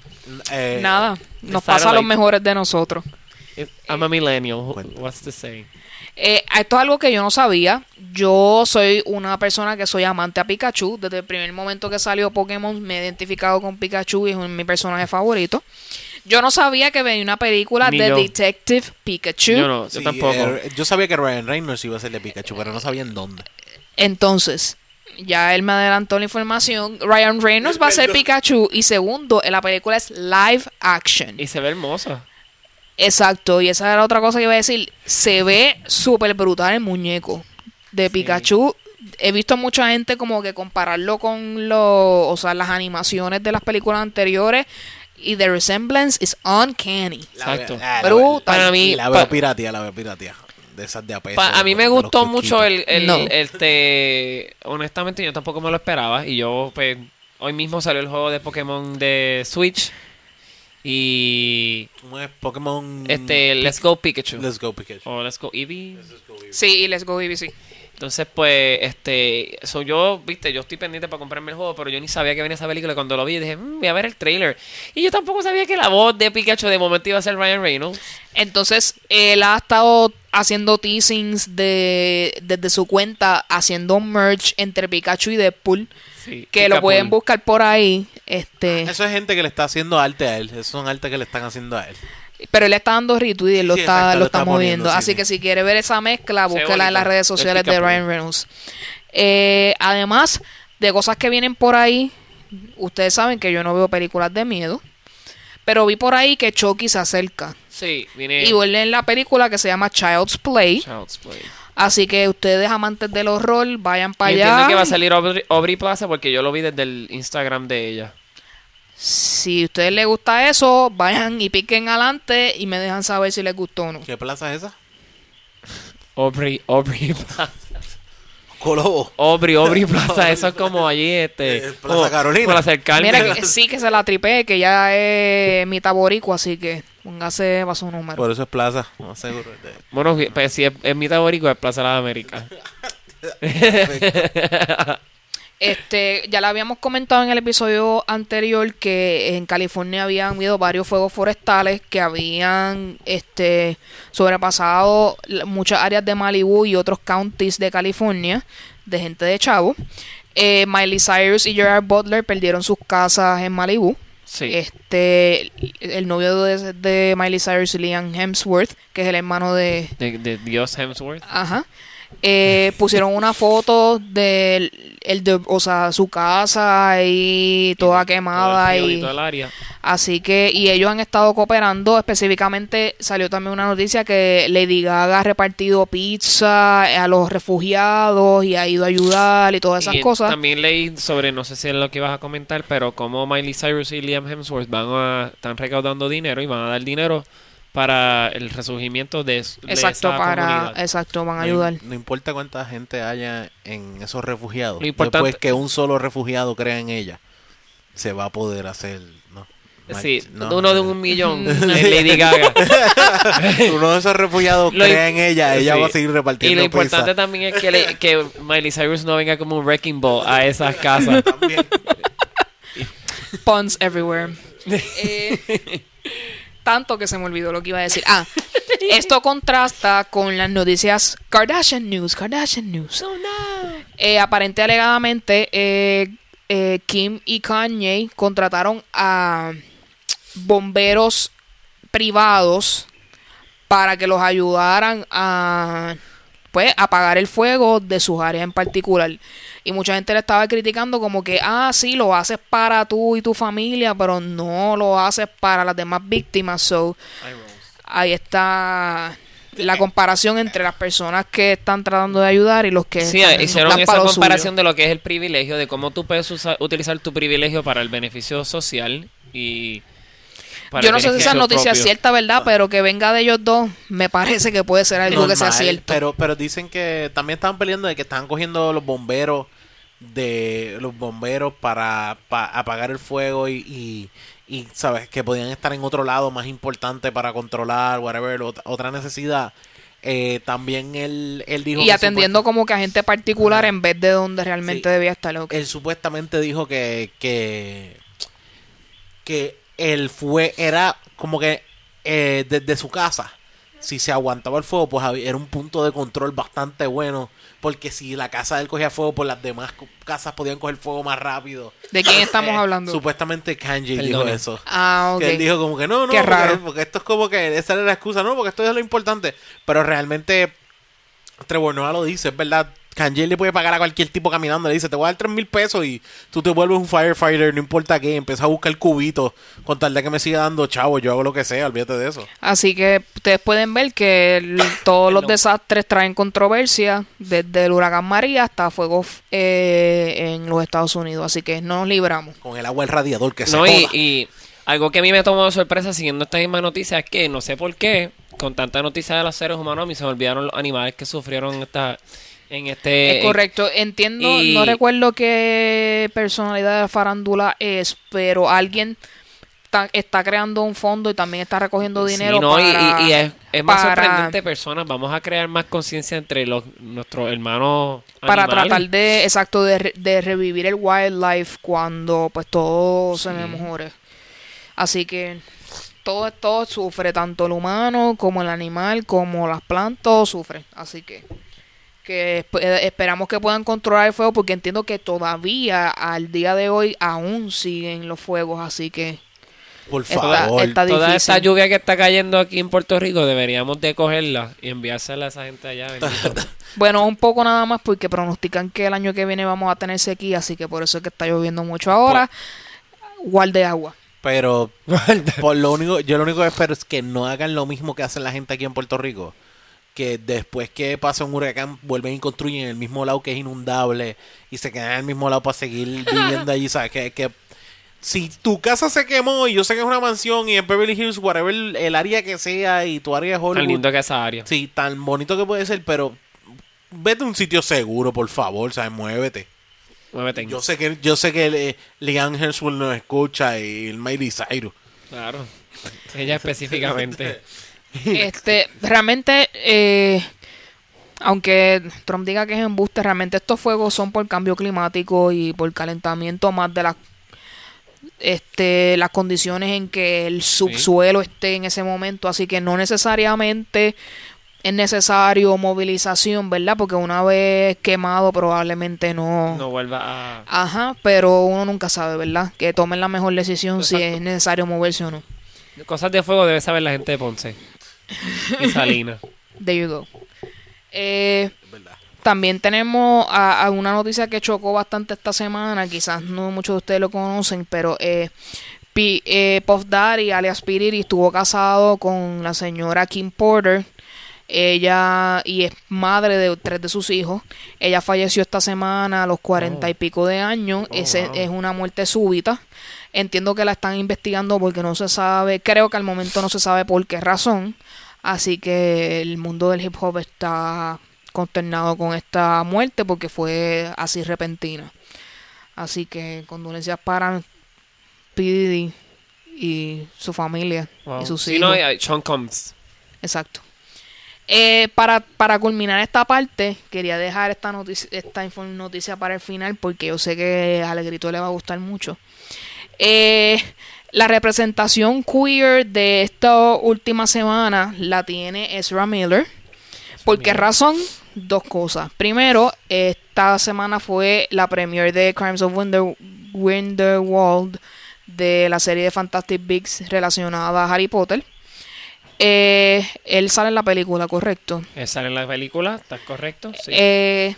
Eh, Nada, nos pasa a los mejores de nosotros. I'm a millennial. What's the saying? Eh, esto es algo que yo no sabía. Yo soy una persona que soy amante a Pikachu. Desde el primer momento que salió Pokémon me he identificado con Pikachu y es un- mi personaje favorito. Yo no sabía que venía una película Ni de yo. Detective Pikachu. Yo no, yo sí, tampoco. eh, yo sabía que Ryan Reynolds iba a ser de Pikachu, pero no sabía en dónde. Entonces, ya él me adelantó la información. Ryan Reynolds va a ser Pikachu. Y segundo, la película es live action. Y se ve hermosa. Exacto, y esa era la otra cosa que iba a decir. Se ve súper brutal el muñeco de Pikachu. He visto mucha gente como que compararlo con lo, o sea, las animaciones de las películas anteriores y the resemblance is uncanny. Exacto. ah, la Brutal. veo- Para mí, La veo piratía, la veo piratía. De esas de apeso. Pa- a mí me los gustó mucho el, el, No. este, honestamente yo tampoco me lo esperaba y yo pues hoy mismo salió el juego de Pokémon de Switch y ¿Cómo es? Pokémon. este Let's Go Pikachu Let's go, Pikachu. o Let's Go Eevee. Sí, y Let's Go Eevee, sí. Entonces pues este, so yo, viste, yo estoy pendiente para comprarme el juego, pero yo ni sabía que venía esa película y cuando lo vi dije, "Mm, voy a ver el trailer. Y yo tampoco sabía que la voz de Pikachu de momento iba a ser Ryan Reynolds. Entonces, él ha estado haciendo teasings de, desde su cuenta, haciendo un merch entre Pikachu y Deadpool, Sí, que lo pueden buscar por ahí. Este, Eso es gente que le está haciendo arte a él. Esos son artes que le están haciendo a él. Pero él está dando retweet y él lo Sí, está, exacto, lo está, está moviendo. poniendo, Así sí. que si quiere ver esa mezcla, búsquela en las redes Es sociales de. Ryan Reynolds. Eh, además de cosas que vienen por ahí, ustedes saben que yo no veo películas de miedo. Pero vi por ahí que Chucky se acerca. Sí, viene Y vuelve en la película que se llama Child's Play. Child's Play. Así que ustedes amantes del horror, vayan para Y entiendo allá. que va a salir Aubrey, Aubrey Plaza porque yo lo vi desde el Instagram de ella. Si a ustedes les gusta eso, vayan y piquen adelante y me dejan saber si les gustó o no. ¿Qué plaza es esa? Aubrey, Aubrey Plaza. Colobo. Aubrey, Aubrey Plaza, eso es como allí, este. Eh, Plaza Carolina. Plaza. Mira que sí que se la tripé, que ya es mitad boricua, así que póngase para su número. Por eso es plaza. No seguro. Bueno, pues si es, es mitad boricua, es Plaza de las Américas. Este, ya le habíamos comentado en el episodio anterior que en California habían habido varios fuegos forestales que habían este sobrepasado la- muchas áreas de Malibu y otros counties de California de gente de chavo. Eh, Miley Cyrus y Gerard Butler perdieron sus casas en Malibu. Sí. Este, el novio de, de Miley Cyrus, Liam Hemsworth, que es el hermano de, De, de Dios Hemsworth. Ajá. Eh, pusieron una foto de el de, o sea, su casa y toda quemada y área. así que y ellos han estado cooperando específicamente salió también una noticia que Lady Gaga ha repartido pizza a los refugiados y ha ido a ayudar y todas esas Y cosas También leí sobre, no sé si es lo que ibas a comentar, pero como Miley Cyrus y Liam Hemsworth van a, están recaudando dinero y van a dar dinero para el resurgimiento de, de exacto esa para comunidad. exacto van a no, ayudar no importa cuánta gente haya en esos refugiados. Lo importante- Después que un solo refugiado crea en ella, se va a poder hacer. ¿no? Sí, No, uno de un millón Lady Gaga. Uno de esos refugiados Lo crea en ella, ella sí. va a seguir Y repartiendo lo importante pizza. también es que, le- que Miley Cyrus no venga como un wrecking ball a esas casas. También. puns everywhere Eh, tanto que se me olvidó lo que iba a decir. Ah esto contrasta con las noticias Kardashian News Kardashian News. Eh, aparente alegadamente eh, eh, Kim y Kanye contrataron a bomberos privados para que los ayudaran a pues apagar el fuego de sus áreas en particular. Y mucha gente le estaba criticando como que, ah, sí, lo haces para tú y tu familia, pero no lo haces para las demás víctimas. So, ahí está la comparación entre las personas que están tratando de ayudar y los que Sí, están- hicieron esa comparación suyo. de lo que es el privilegio, de cómo tú puedes usar- utilizar tu privilegio para el beneficio social y... para Yo no sé si esa noticia es cierta, ¿verdad? Pero que venga de ellos dos, me parece que puede ser algo que sea cierto. Pero, pero dicen que también estaban peleando de que estaban cogiendo los bomberos de los bomberos para, pa- apagar el fuego y, y, y, sabes que podían estar en otro lado más importante para controlar whatever ot- otra necesidad eh, también él, él dijo Y que atendiendo como que a gente particular en vez de donde realmente Sí. debía estar. ok. él supuestamente dijo que que que él fue era como que eh, desde su casa si se aguantaba el fuego pues había- era un punto de control bastante bueno porque si la casa de él cogía fuego pues las demás casas podían coger fuego más rápido ¿De quién estamos Eh, hablando? supuestamente Kanji dijo eso Ah, ok. que él dijo como que no, no, Qué porque, raro. porque esto es como que esa era la excusa, no, porque esto es lo importante. Pero realmente Trevor Noah lo dice, es verdad. Kanye le puede pagar a cualquier tipo caminando, le dice, te voy a dar tres mil pesos y tú te vuelves un firefighter, no importa qué, empieza a buscar cubitos, con tal de que me siga dando chavo, yo hago lo que sea, olvídate de eso. Así que ustedes pueden ver que el- todos los desastres traen controversia, desde el huracán María hasta fuegos eh, en los Estados Unidos. Así que no nos libramos. Con el agua del radiador que se No, y, joda. y algo que a mí me tomó de sorpresa siguiendo esta misma noticia es que no sé por qué, con tanta noticia de los seres humanos, a mí se me olvidaron los animales que sufrieron esta, en este... es correcto. Entiendo, y- no recuerdo qué personalidad de la farándula es, pero alguien está creando un fondo y también está recogiendo Sí, dinero no, y- para, y, y es, es más para- sorprendente personas. Vamos a crear más conciencia entre los nuestros hermanos para animales. tratar de exacto de, re- de revivir el wildlife cuando pues todo se me mejore así que todo todo sufre tanto el humano como el animal como las plantas todo sufre así que que esp- eh, esperamos que puedan controlar el fuego porque entiendo que todavía al día de hoy aún siguen los fuegos así que Por favor. está Toda esta lluvia que está cayendo aquí en Puerto Rico deberíamos de cogerla y enviársela a esa gente allá. bueno un poco nada más porque pronostican que el año que viene vamos a tener sequía así que por eso es que está lloviendo mucho ahora guarde agua Pero por lo único, yo lo único que espero es que no hagan lo mismo que hacen la gente aquí en Puerto Rico. Que después que pasa un huracán vuelven y construyen en el mismo lado que es inundable y se quedan en el mismo lado para seguir viviendo allí, ¿sabes? Que, que si tu casa se quemó y yo sé que es una mansión y en Beverly Hills, whatever el, el área que sea y tu área es Tan Hollywood, lindo que esa área. sí, tan bonito que puede ser, pero vete a un sitio seguro, por favor, ¿sabes? Muévete. Muévete. Yo sé que yo sé que eh, Leanne Hemsworth nos escucha y el Miley Cyrus. Claro. Ella específicamente. Este, realmente, eh, aunque Trump diga que es embuste, realmente estos fuegos son por cambio climático y por calentamiento más de las este, las condiciones en que el subsuelo esté en ese momento, así que no necesariamente es necesario movilización, ¿verdad? Porque una vez quemado probablemente no... No vuelva a... Ajá, pero uno nunca sabe, ¿verdad? Que tomen la mejor decisión si es necesario moverse o no. Cosas de fuego debe saber la gente de Ponce. Y Salina. There you go. Eh, ¿Verdad? También tenemos a, a una noticia que chocó bastante esta semana, quizás no muchos de ustedes lo conocen, pero eh, P- eh, Puff Daddy, alias P. Diddy, estuvo casado con la señora Kim Porter, ella y es madre de tres de sus hijos. Ella falleció esta semana a los cuarenta y pico de años. Oh, Ese wow. es una muerte súbita. Entiendo que la están investigando porque no se sabe, creo que al momento no se sabe por qué razón. Así que el mundo del hip hop está consternado con esta muerte porque fue así repentina. Así que condolencias para P. Y su familia Wow. y sus Sí, hijos. no, y- Sean Combs. Exacto. Eh, para, para culminar esta parte, quería dejar esta noticia, esta noticia para el final porque yo sé que a Alegrito le va a gustar mucho. Eh, la representación queer de esta última semana la tiene Ezra Miller. ¿Por qué razón? Dos cosas. Primero, esta semana fue la premiere de Crimes of Winder, Grindelwald de la serie de Fantastic Beasts relacionada a Harry Potter. Eh, él sale en la película, correcto. Eh, Sale en la película, ¿estás correcto? Sí. Eh,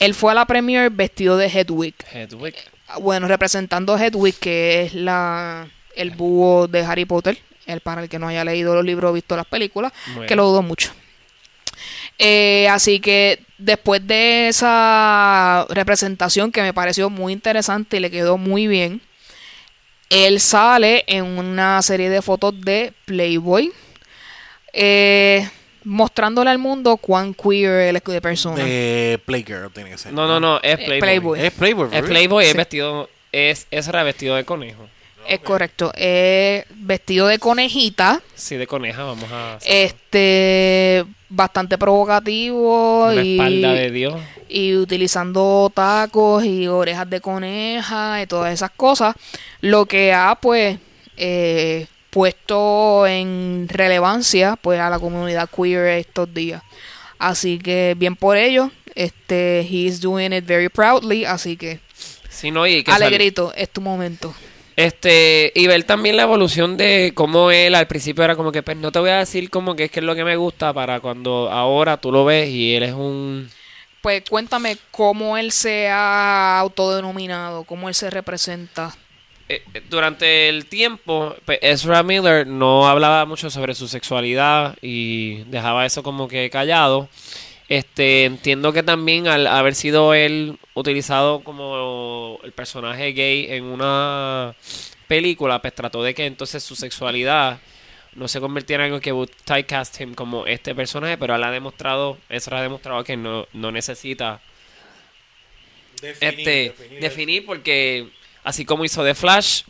él fue a la premiere vestido de Hedwig. Hedwig. Bueno, representando a Hedwig, que es la el búho de Harry Potter. El para el que no haya leído los libros o visto las películas, Bueno. que lo dudo mucho. Eh, así que después de esa representación que me pareció muy interesante y le quedó muy bien, él sale en una serie de fotos de Playboy. Eh, mostrándole al mundo cuán queer él es de persona. De Playgirl tiene que ser. No, no, no, es Eh, Playboy. Playboy. Es Playboy. Es. Playboy, es Sí. vestido, es, es revestido de conejo. Es correcto. Es vestido de conejita. Sí, de coneja, vamos a... Este. Bastante provocativo. Una y, espalda de Dios. y utilizando tacos y orejas de coneja y todas esas cosas. Lo que ha, pues. eh, puesto en relevancia pues a la comunidad queer estos días. Así que bien por ello este he is doing it very proudly así que Sí, no, y que sale- alegrito es tu momento. Este, y ver también la evolución de cómo él al principio era como que, pues no te voy a decir como que es que es lo que me gusta para cuando ahora tú lo ves y él es un... Pues cuéntame cómo él se ha autodenominado, cómo él se representa. Eh, durante el tiempo, pues, Ezra Miller no hablaba mucho sobre su sexualidad y dejaba eso como que callado. Este, entiendo que también al haber sido él utilizado como el personaje gay en una película, pues trató de que entonces su sexualidad no se convirtiera en algo que would typecast him como este personaje, pero él ha demostrado, Ezra ha demostrado que no, no necesita este definir porque así como hizo The Flash,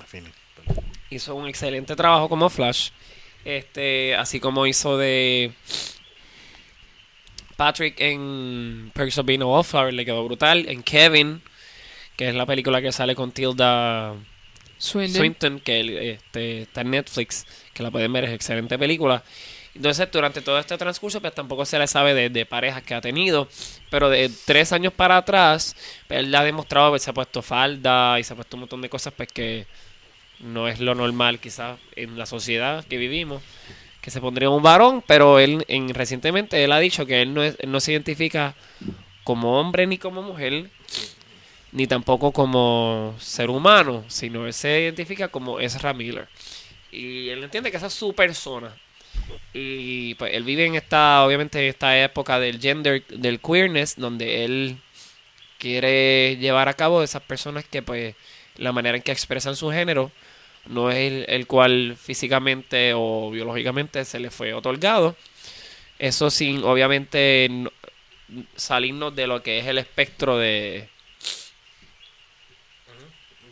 hizo un excelente trabajo como Flash. Este, así como hizo de Patrick en Perks of Being a Wallflower, le quedó brutal. En Kevin, que es la película que sale con Tilda. Swinton, que este, está en Netflix, que la pueden ver, es excelente película. Entonces, durante todo este transcurso, pues tampoco se le sabe de, parejas que ha tenido. Pero de tres años para atrás, pues, él ha demostrado que se ha puesto falda y se ha puesto un montón de cosas pues que no es lo normal quizás en la sociedad que vivimos. Que se pondría un varón, pero él en, recientemente él ha dicho que él no, es- él no se identifica como hombre ni como mujer, ni tampoco como ser humano, sino él se identifica como Ezra Miller. Y él entiende que esa es su persona. Y pues él vive en esta, obviamente, en esta época del gender, del queerness, donde él quiere llevar a cabo esas personas que pues la manera en que expresan su género no es el, el cual físicamente o biológicamente se le fue otorgado. Eso sin, obviamente, no- salirnos de lo que es el espectro de,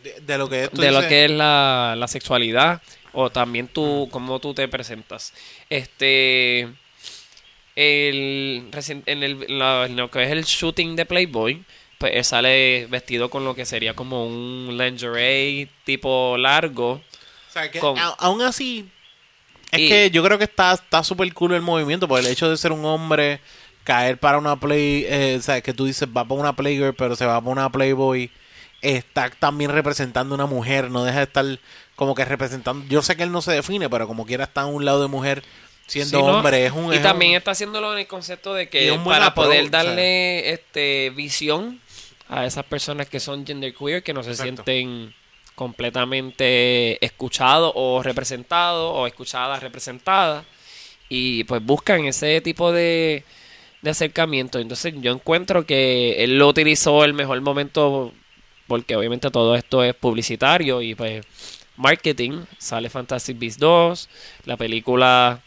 De, de lo que esto de lo que es la, la sexualidad o también tú cómo tú te presentas. Este el en, el, en la- en lo que es el shooting de Playboy pues él sale vestido con lo que sería como un lingerie tipo largo O sea, que con- a- aún así, es Y- que yo creo que está está súper cool el movimiento, por el hecho de ser un hombre, caer para una play, eh, o sea, que tú dices va para una playgirl, pero se va para una playboy, está también representando a una mujer, no deja de estar como que representando, yo sé que él no se define, pero como quiera está a un lado de mujer siendo Sí, ¿no? hombre, es un... y es también un- está haciéndolo en el concepto de que para poder o sea. darle este visión a esas personas que son genderqueer que no se Exacto. sienten completamente escuchados o representados o escuchadas representadas y pues buscan ese tipo de, de acercamiento entonces yo encuentro que él lo utilizó el mejor momento porque obviamente todo esto es publicitario y pues marketing sale Fantastic Beasts 2 la película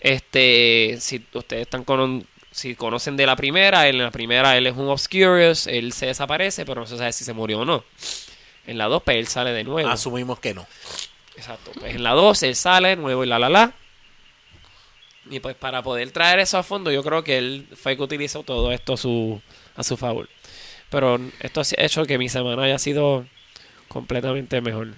este si ustedes están con si conocen de la primera en la primera él es un obscurious él se desaparece pero no se sabe si se murió o no en la 2 pues él sale de nuevo Asumimos que no. Exacto. Pues en la 2 él sale de nuevo y la la la. Y pues para poder traer eso a fondo, yo creo que él fue que utilizó todo esto a su, a su favor. Pero esto ha hecho que mi semana haya sido completamente mejor.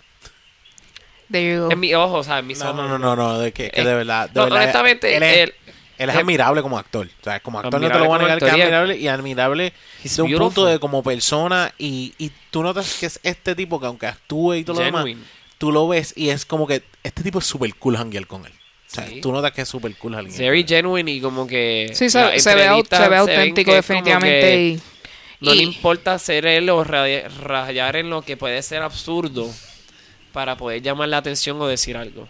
There you go. En mi ojo, o sea, en mis No, ojos. no, no, no, no, de que, que Eh, de verdad, de no, verdad, honestamente, él es, él- él es él- admirable como actor. O sea, como actor no te lo voy a negar que es admirable y admirable He's de un beautiful. punto de como persona y, y tú notas que es este tipo que aunque actúe y todo lo demás, tú lo ves y es como que este tipo es súper cool hanguear con él. O sea, Sí. tú notas que es súper cool hanguear. Very genuine y como que. Sí, se, ve, se ve auténtico definitivamente. y, No le importa ser él o raya- rayar en lo que puede ser absurdo para poder llamar la atención o decir algo.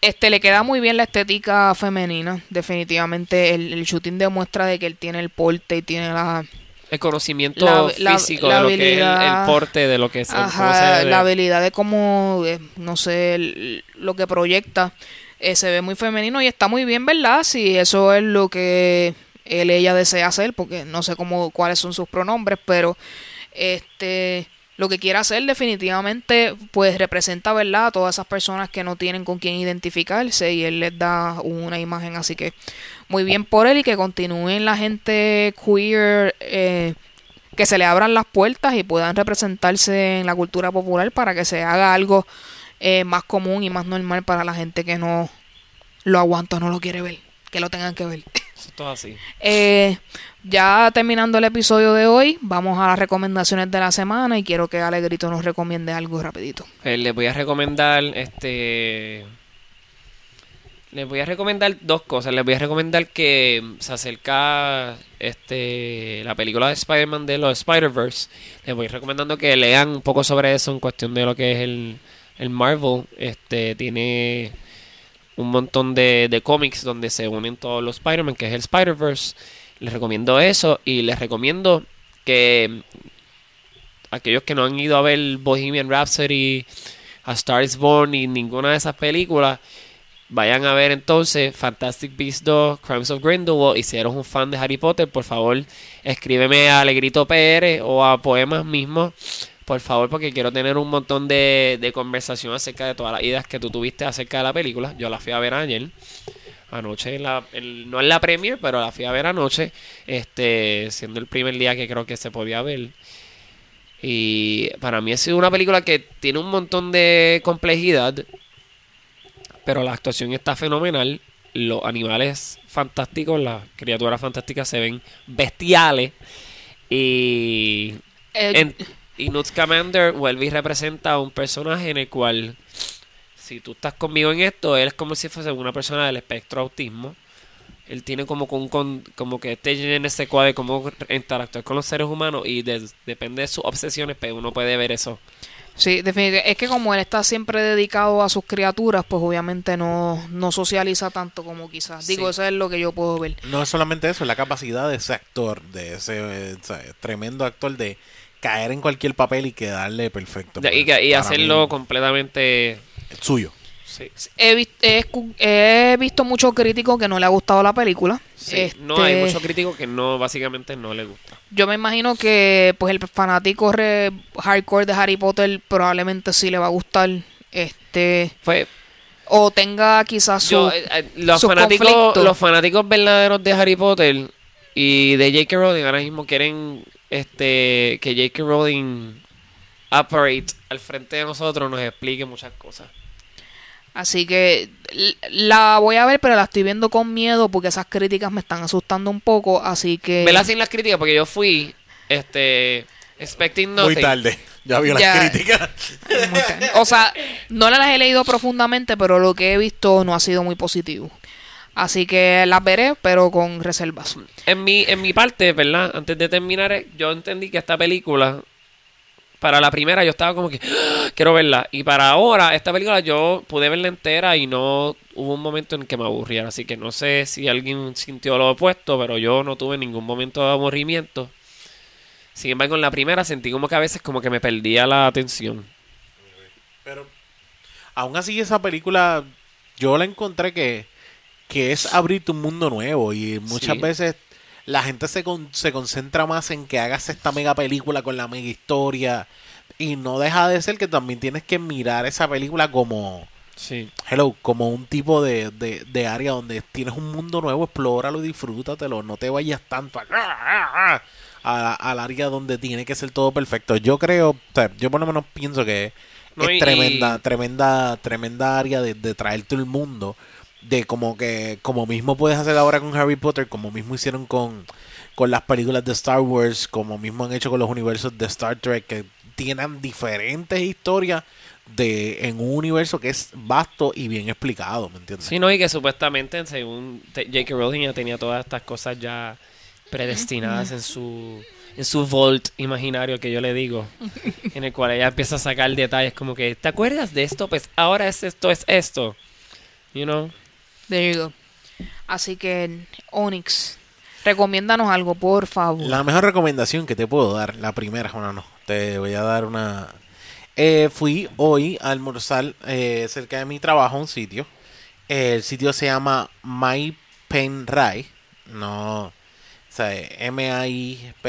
este le queda muy bien la estética femenina. Definitivamente el, el shooting demuestra de que él tiene el porte y tiene la, El conocimiento La- la- físico la de lo que es el, porte, de lo que es Ajá, se la habilidad de cómo, eh, no sé, el- lo que proyecta. eh, se ve muy femenino y está muy bien, ¿verdad? Si eso es lo que él ella desea hacer, porque no sé cómo cuáles son sus pronombres, pero este lo que quiera hacer definitivamente pues representa, ¿verdad? A todas esas personas que no tienen con quién identificarse y él les da una imagen, así que muy bien por él y que continúen la gente queer eh, que se le abran las puertas y puedan representarse en la cultura popular para que se haga algo eh, más común y más normal para la gente que no lo aguanta o no lo quiere ver, que lo tengan que ver. Eso es así. Eh, ya terminando el episodio de hoy, vamos a las recomendaciones de la semana y quiero que Alegrito nos recomiende algo rapidito. Eh, les voy a recomendar este les voy a recomendar dos cosas. Les voy a recomendar que se acerca este la película de Spider-Man de los Spider-Verse. Les voy recomendando que lean un poco sobre eso en cuestión de lo que es el, el Marvel. Este tiene un montón de, de cómics donde se unen todos los Spider-Man, que es el Spider-Verse. Les recomiendo eso y les recomiendo que aquellos que no han ido a ver Bohemian Rhapsody, A Star is Born y ninguna de esas películas, vayan a ver entonces Fantastic Beasts 2, Crimes of Grindelwald y si eres un fan de Harry Potter, por favor, escríbeme a Alegrito PR o a Poemas mismo, por favor, porque quiero tener un montón de, de conversación acerca de todas las ideas que tú tuviste acerca de la película. Yo la fui a ver ayer anoche en la, en- no en la premier pero la fui a ver anoche este siendo el primer día que creo que se podía ver. Y para mí ha sido una película que tiene un montón de complejidad pero la actuación está fenomenal. Los animales fantásticos las criaturas fantásticas se ven bestiales. Y Eh, en- y Newt Scamander vuelve y representa a un personaje en el cual, si tú estás conmigo en esto, él es como si fuese una persona del espectro autismo. Él tiene como, con, con- como que este en ese cuadro de cómo interactuar con los seres humanos y de- depende de sus obsesiones, pero uno puede ver eso. Sí, definitivamente. Es que como él está siempre dedicado a sus criaturas, pues obviamente no, no socializa tanto como quizás. Digo, Sí. eso es lo que yo puedo ver. No es solamente eso, es la capacidad de ese actor, de ese eh, o sea, tremendo actor de caer en cualquier papel y quedarle perfecto. Y, Pues, que- y para hacerlo mí, completamente... el suyo. Sí. He, vis- he, he visto muchos críticos que no le ha gustado la película. Sí, No hay Este, muchos críticos que no, básicamente no le gusta. Yo me imagino que pues el fanático re- hardcore de Harry Potter probablemente sí le va a gustar. Este Fue, o tenga quizás su Yo, eh, eh, los, sus fanáticos, conflictos. los fanáticos verdaderos de Harry Potter y de J.K. Rowling ahora mismo quieren este que J.K. Rowling operate al frente de nosotros, nos explique muchas cosas. Así que la voy a ver, pero la estoy viendo con miedo porque esas críticas me están asustando un poco. Así que. Vela sin las críticas porque yo fui este expecting Muy nothing. tarde. Ya vio Ya. las críticas. Muy. O sea, no las he leído profundamente, pero lo que he visto no ha sido muy positivo. Así que las veré, pero con reservas. En mi, en mi parte, ¿verdad? Antes de terminar, yo entendí que esta película, para la primera yo estaba como que, "Ah, quiero verla. Y para ahora, esta película yo pude verla entera y no hubo un momento en que me aburriera. Así que no sé si alguien sintió lo opuesto, pero yo no tuve ningún momento de aburrimiento. Sin embargo, en la primera sentí como que a veces como que me perdía la atención. Pero aún así esa película yo la encontré que, que es abrirte un mundo nuevo y muchas Sí. veces la gente se, con- se concentra más en que hagas esta mega película con la mega historia y no deja de ser que también tienes que mirar esa película como Sí. hello como un tipo de, de, de área donde tienes un mundo nuevo explóralo y disfrútatelo no te vayas tanto a, a- al área donde tiene que ser todo perfecto yo creo o sea, yo por lo menos pienso que No, es y- tremenda y- tremenda tremenda área de, de traerte el mundo de como que como mismo puedes hacer ahora con Harry Potter como mismo hicieron con con las películas de Star Wars como mismo han hecho con los universos de Star Trek que tienen diferentes historias de en un universo que es vasto y bien explicado ¿me entiendes? Sí, no, y que supuestamente, según J.K. Rowling, ya tenía todas estas cosas ya predestinadas en su en su vault imaginario que yo le digo, en el cual ella empieza a sacar detalles como que, ¿te acuerdas de esto? Pues ahora es esto, es esto. You know? There you go. Así que, Onyx, recomiéndanos algo, por favor. La mejor recomendación que te puedo dar, la primera, bueno, no, te voy a dar una... Eh, fui hoy a almorzar eh, cerca de mi trabajo a un sitio El sitio se llama MyPenRai. No. O sea, M-I-P-E-N-R-A-I.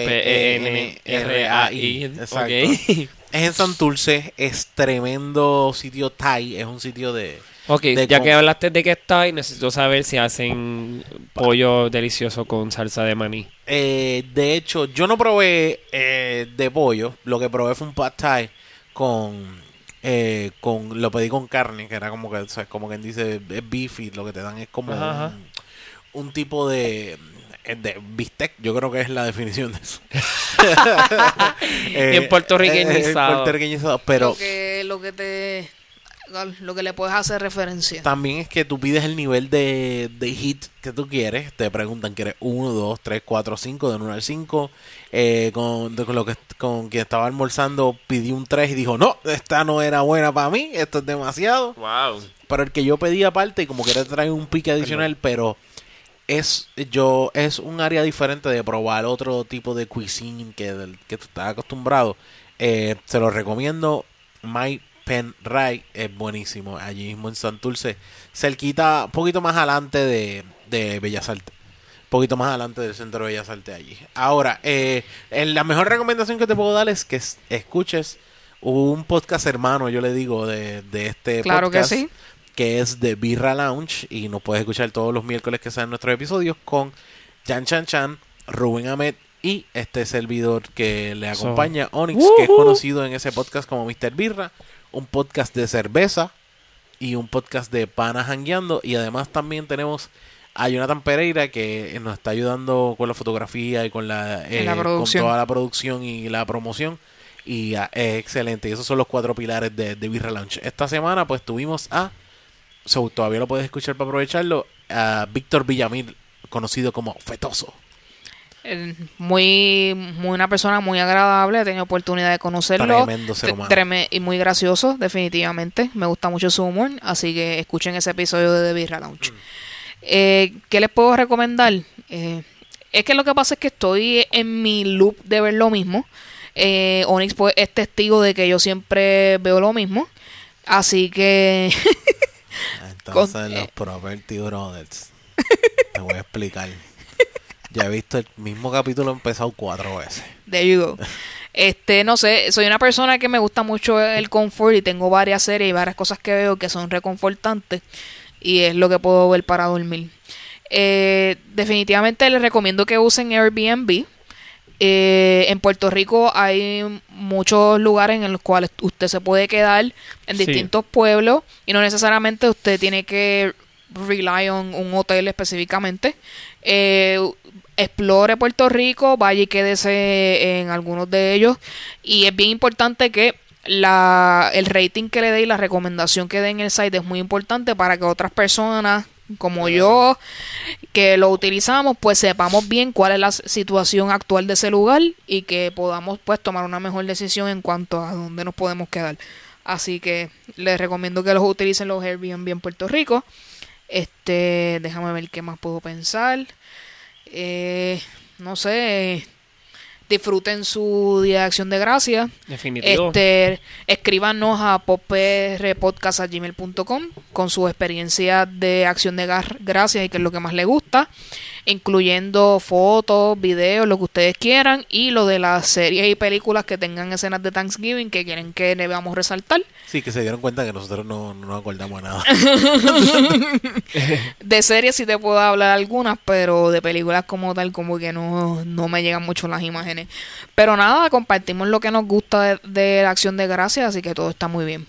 Exacto. Ok. Es en Santurce. Es tremendo sitio Thai. Es un sitio de. Ok, de ya con- que hablaste de que está, y necesito saber si hacen pollo delicioso con salsa de maní. Eh, de hecho, yo no probé eh, de pollo. Lo que probé fue un pad thai con, eh, con lo pedí con carne, que era como que, o sea, como quien dice, es beefy. Lo que te dan es como Ajá, ajá. Un, tipo de, eh, de bistec. Yo creo que es la definición de eso. Bien puertorriqueñizado. eh, puertorriqueñizado, pero lo que, lo que te lo que le puedes hacer referencia. también es que tú pides el nivel de, de hit que tú quieres. Te preguntan, ¿quieres 1, 2, 3, 4, 5? De 1 al 5. Eh, con, de- con lo que, con quien estaba almorzando pedí un 3 y dijo, no, esta no era buena para mí. Esto es demasiado. Wow. Pero el que yo pedí aparte y como que te trae un pique adicional, pero es yo es un área diferente de probar otro tipo de cuisine que, del, que tú estás acostumbrado. Eh, se lo recomiendo. My Pen Rai es buenísimo. Allí mismo en Santurce. Cerquita, un poquito más adelante de, de Bellas Artes. Un poquito más adelante del centro de Bellas Artes allí. Ahora, eh, la mejor recomendación que te puedo dar es que es- escuches un podcast hermano, yo le digo, de, de este Claro que podcast sí. que es de Birra Lounge y nos puedes escuchar todos los miércoles que salen nuestros episodios con Jan Chan Chan, Rubén Ahmed y este servidor que le So- acompaña, Onyx, que es conocido en ese podcast como Mr. Birra, un podcast de cerveza y un podcast de panas jangueando. Y además también tenemos a Jonathan Pereira que nos está ayudando con la fotografía y con la, eh, producción. con toda la producción y la promoción. Y ah, es excelente. Y esos son los cuatro pilares de, de Lounge. Esta semana pues tuvimos a so, todavía lo puedes escuchar para aprovecharlo a Víctor Villamil conocido como Fetoso muy, muy una persona muy agradable, he tenido oportunidad de conocerlo. Tremendo ser humano. treme- y muy gracioso, definitivamente. Me gusta mucho su humor, así que escuchen ese episodio de The Birra Lounge. Mm. Eh, ¿Qué les puedo recomendar? Eh, es que lo que pasa es que estoy en mi loop de ver lo mismo. Eh, Onyx pues, es testigo de que yo siempre veo lo mismo. Así que entonces Con- los eh. Property Brothers te voy a explicar ya he visto el mismo capítulo empezado cuatro veces There you go. Este, no sé, soy una persona que me gusta mucho el confort y tengo varias series y varias cosas que veo que son reconfortantes y es lo que puedo ver para dormir. Eh, definitivamente les recomiendo que usen Airbnb. Eh, en Puerto Rico hay muchos lugares en los cuales usted se puede quedar en Sí. distintos pueblos y no necesariamente usted tiene que rely on un hotel específicamente. Eh, explore Puerto Rico, vaya y quédese en algunos de ellos. Y es bien importante que la, el rating que le dé y la recomendación que dé en el site es muy importante para que otras personas como yo que lo utilizamos pues sepamos bien cuál es la situación actual de ese lugar y que podamos pues tomar una mejor decisión en cuanto a dónde nos podemos quedar. Así que les recomiendo que los utilicen los Airbnb en Puerto Rico. Este déjame ver qué más puedo pensar eh, no sé disfruten su día de acción de gracias Definitivo. este, escríbanos a poprpodcast.gmail.com con su experiencia de acción de gracias y qué es lo que más le gusta, incluyendo fotos, videos, lo que ustedes quieran y lo de las series y películas que tengan escenas de Thanksgiving que quieren que debamos resaltar. sí que se dieron cuenta que nosotros no, no nos acordamos nada De series sí te puedo hablar algunas, pero de películas como tal como que no, no me llegan mucho las imágenes. Pero nada, compartimos lo que nos gusta de, de la acción de gracias, así que todo está muy bien.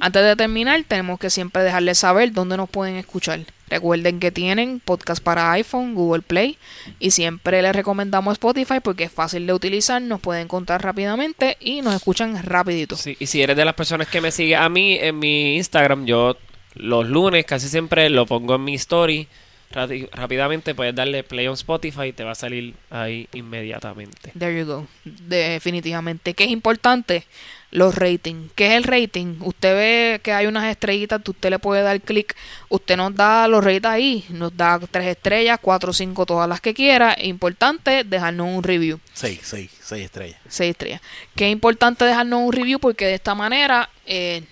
Antes de terminar, tenemos que siempre dejarles saber dónde nos pueden escuchar. Recuerden que tienen podcast para iPhone, Google Play y siempre les recomendamos Spotify porque es fácil de utilizar, nos pueden encontrar rápidamente y nos escuchan rapidito. Sí, y si eres de las personas que me sigue a mí en mi Instagram, yo los lunes casi siempre lo pongo en mi story. Rápidamente puedes darle play on Spotify y te va a salir ahí inmediatamente. There you go. Definitivamente. ¿Qué es importante? Los ratings. ¿Qué es el rating? Usted ve que hay unas estrellitas, usted le puede dar clic. Usted nos da los ratings ahí. Nos da tres estrellas, cuatro, cinco, todas las que quiera. Importante dejarnos un review. seis, seis, seis estrellas Seis estrellas. Qué importante dejarnos un review porque de esta manera eh,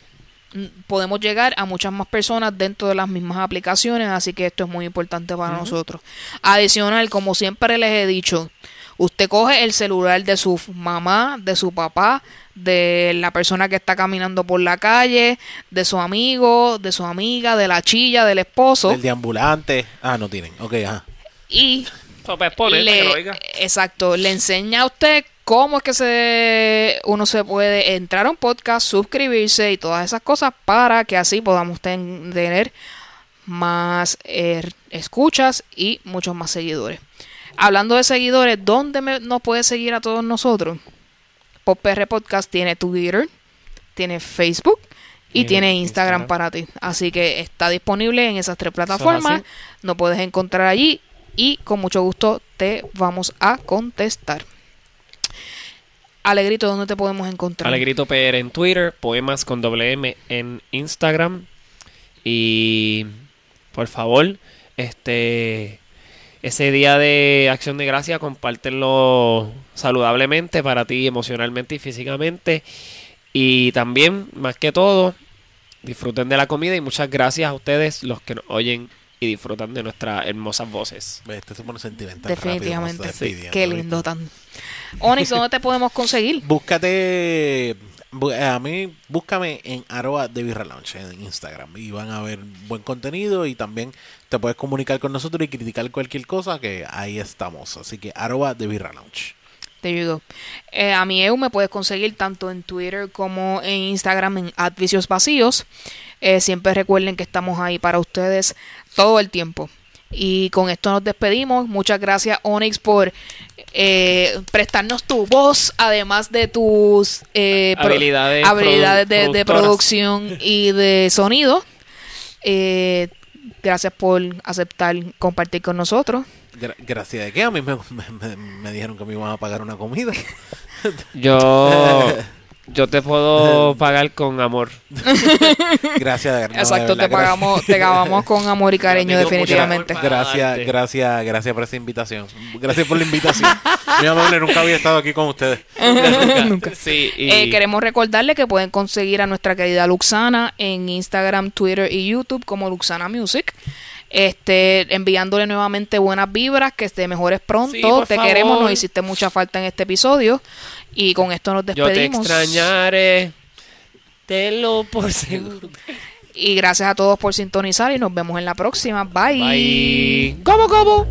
podemos llegar a muchas más personas dentro de las mismas aplicaciones, así que esto es muy importante para nosotros. Adicional, como siempre les he dicho, usted coge el celular de su mamá, de su papá, de la persona que está caminando por la calle, de su amigo, de su amiga, de la chilla, del esposo El deambulante. Ah, no tienen. Ok, ajá. y pues, le, lo oiga. exacto, le enseña a usted cómo es que se uno se puede entrar a un podcast, suscribirse y todas esas cosas para que así podamos ten- tener más eh, escuchas y muchos más seguidores. Hablando de seguidores, ¿dónde me- nos puede seguir a todos nosotros? PopR Podcast tiene Twitter, tiene Facebook y Y tiene Instagram, Instagram. para ti. Así que está disponible en esas tres plataformas. Nos puedes encontrar allí y con mucho gusto te vamos a contestar. Alegrito, ¿dónde te podemos encontrar? Alegrito PR en Twitter, Poemas con doble M en Instagram. Y por favor, este ese día de acción de gracia, compártelo saludablemente para ti, emocionalmente y físicamente. Y también, más que todo, disfruten de la comida y muchas gracias a ustedes los que nos oyen y disfrutan de nuestras hermosas voces. Este se pone sentimental. Definitivamente. rápido, Sí, Qué lindo tan. Onyx, ¿dónde te podemos conseguir? Búscate. Bu- A mí, búscame en arroba de en Instagram y van a ver buen contenido y también te puedes comunicar con nosotros y criticar cualquier cosa que ahí estamos. Así que arroba de. Te ayudo. Eh, a mi EU me puedes conseguir tanto en Twitter como en Instagram en Advicios Vacíos. Eh, siempre recuerden que estamos ahí para ustedes todo el tiempo. Y con esto nos despedimos. Muchas gracias, Onyx, por eh, prestarnos tu voz, además de tus eh, Habilidades habilidades produ- de, producción y de sonido. Eh, gracias por aceptar compartir con nosotros. Gra- gracias de qué? A mí me, me- me- me dijeron que me iban a pagar una comida. Yo, yo te puedo pagar con amor. Gracias no, Exacto, verdad, te pagamos, te pagamos con amor y cariño, definitivamente. amor Gracias, darte. gracias, gracias por esa invitación. Gracias por la invitación. Muy amable, nunca había estado aquí con ustedes. Nunca. Sí, y Eh, queremos recordarle que pueden conseguir a nuestra querida Luxana en Instagram, Twitter y YouTube como Luxana Music. Este, enviándole nuevamente buenas vibras, que te mejores pronto. Sí, te favor. queremos, nos hiciste mucha falta en este episodio. Y con esto nos yo te despedimos. Tenlo por seguro. Y gracias a todos por sintonizar y nos vemos en la próxima. Bye. Bye. ¿Cómo, cómo?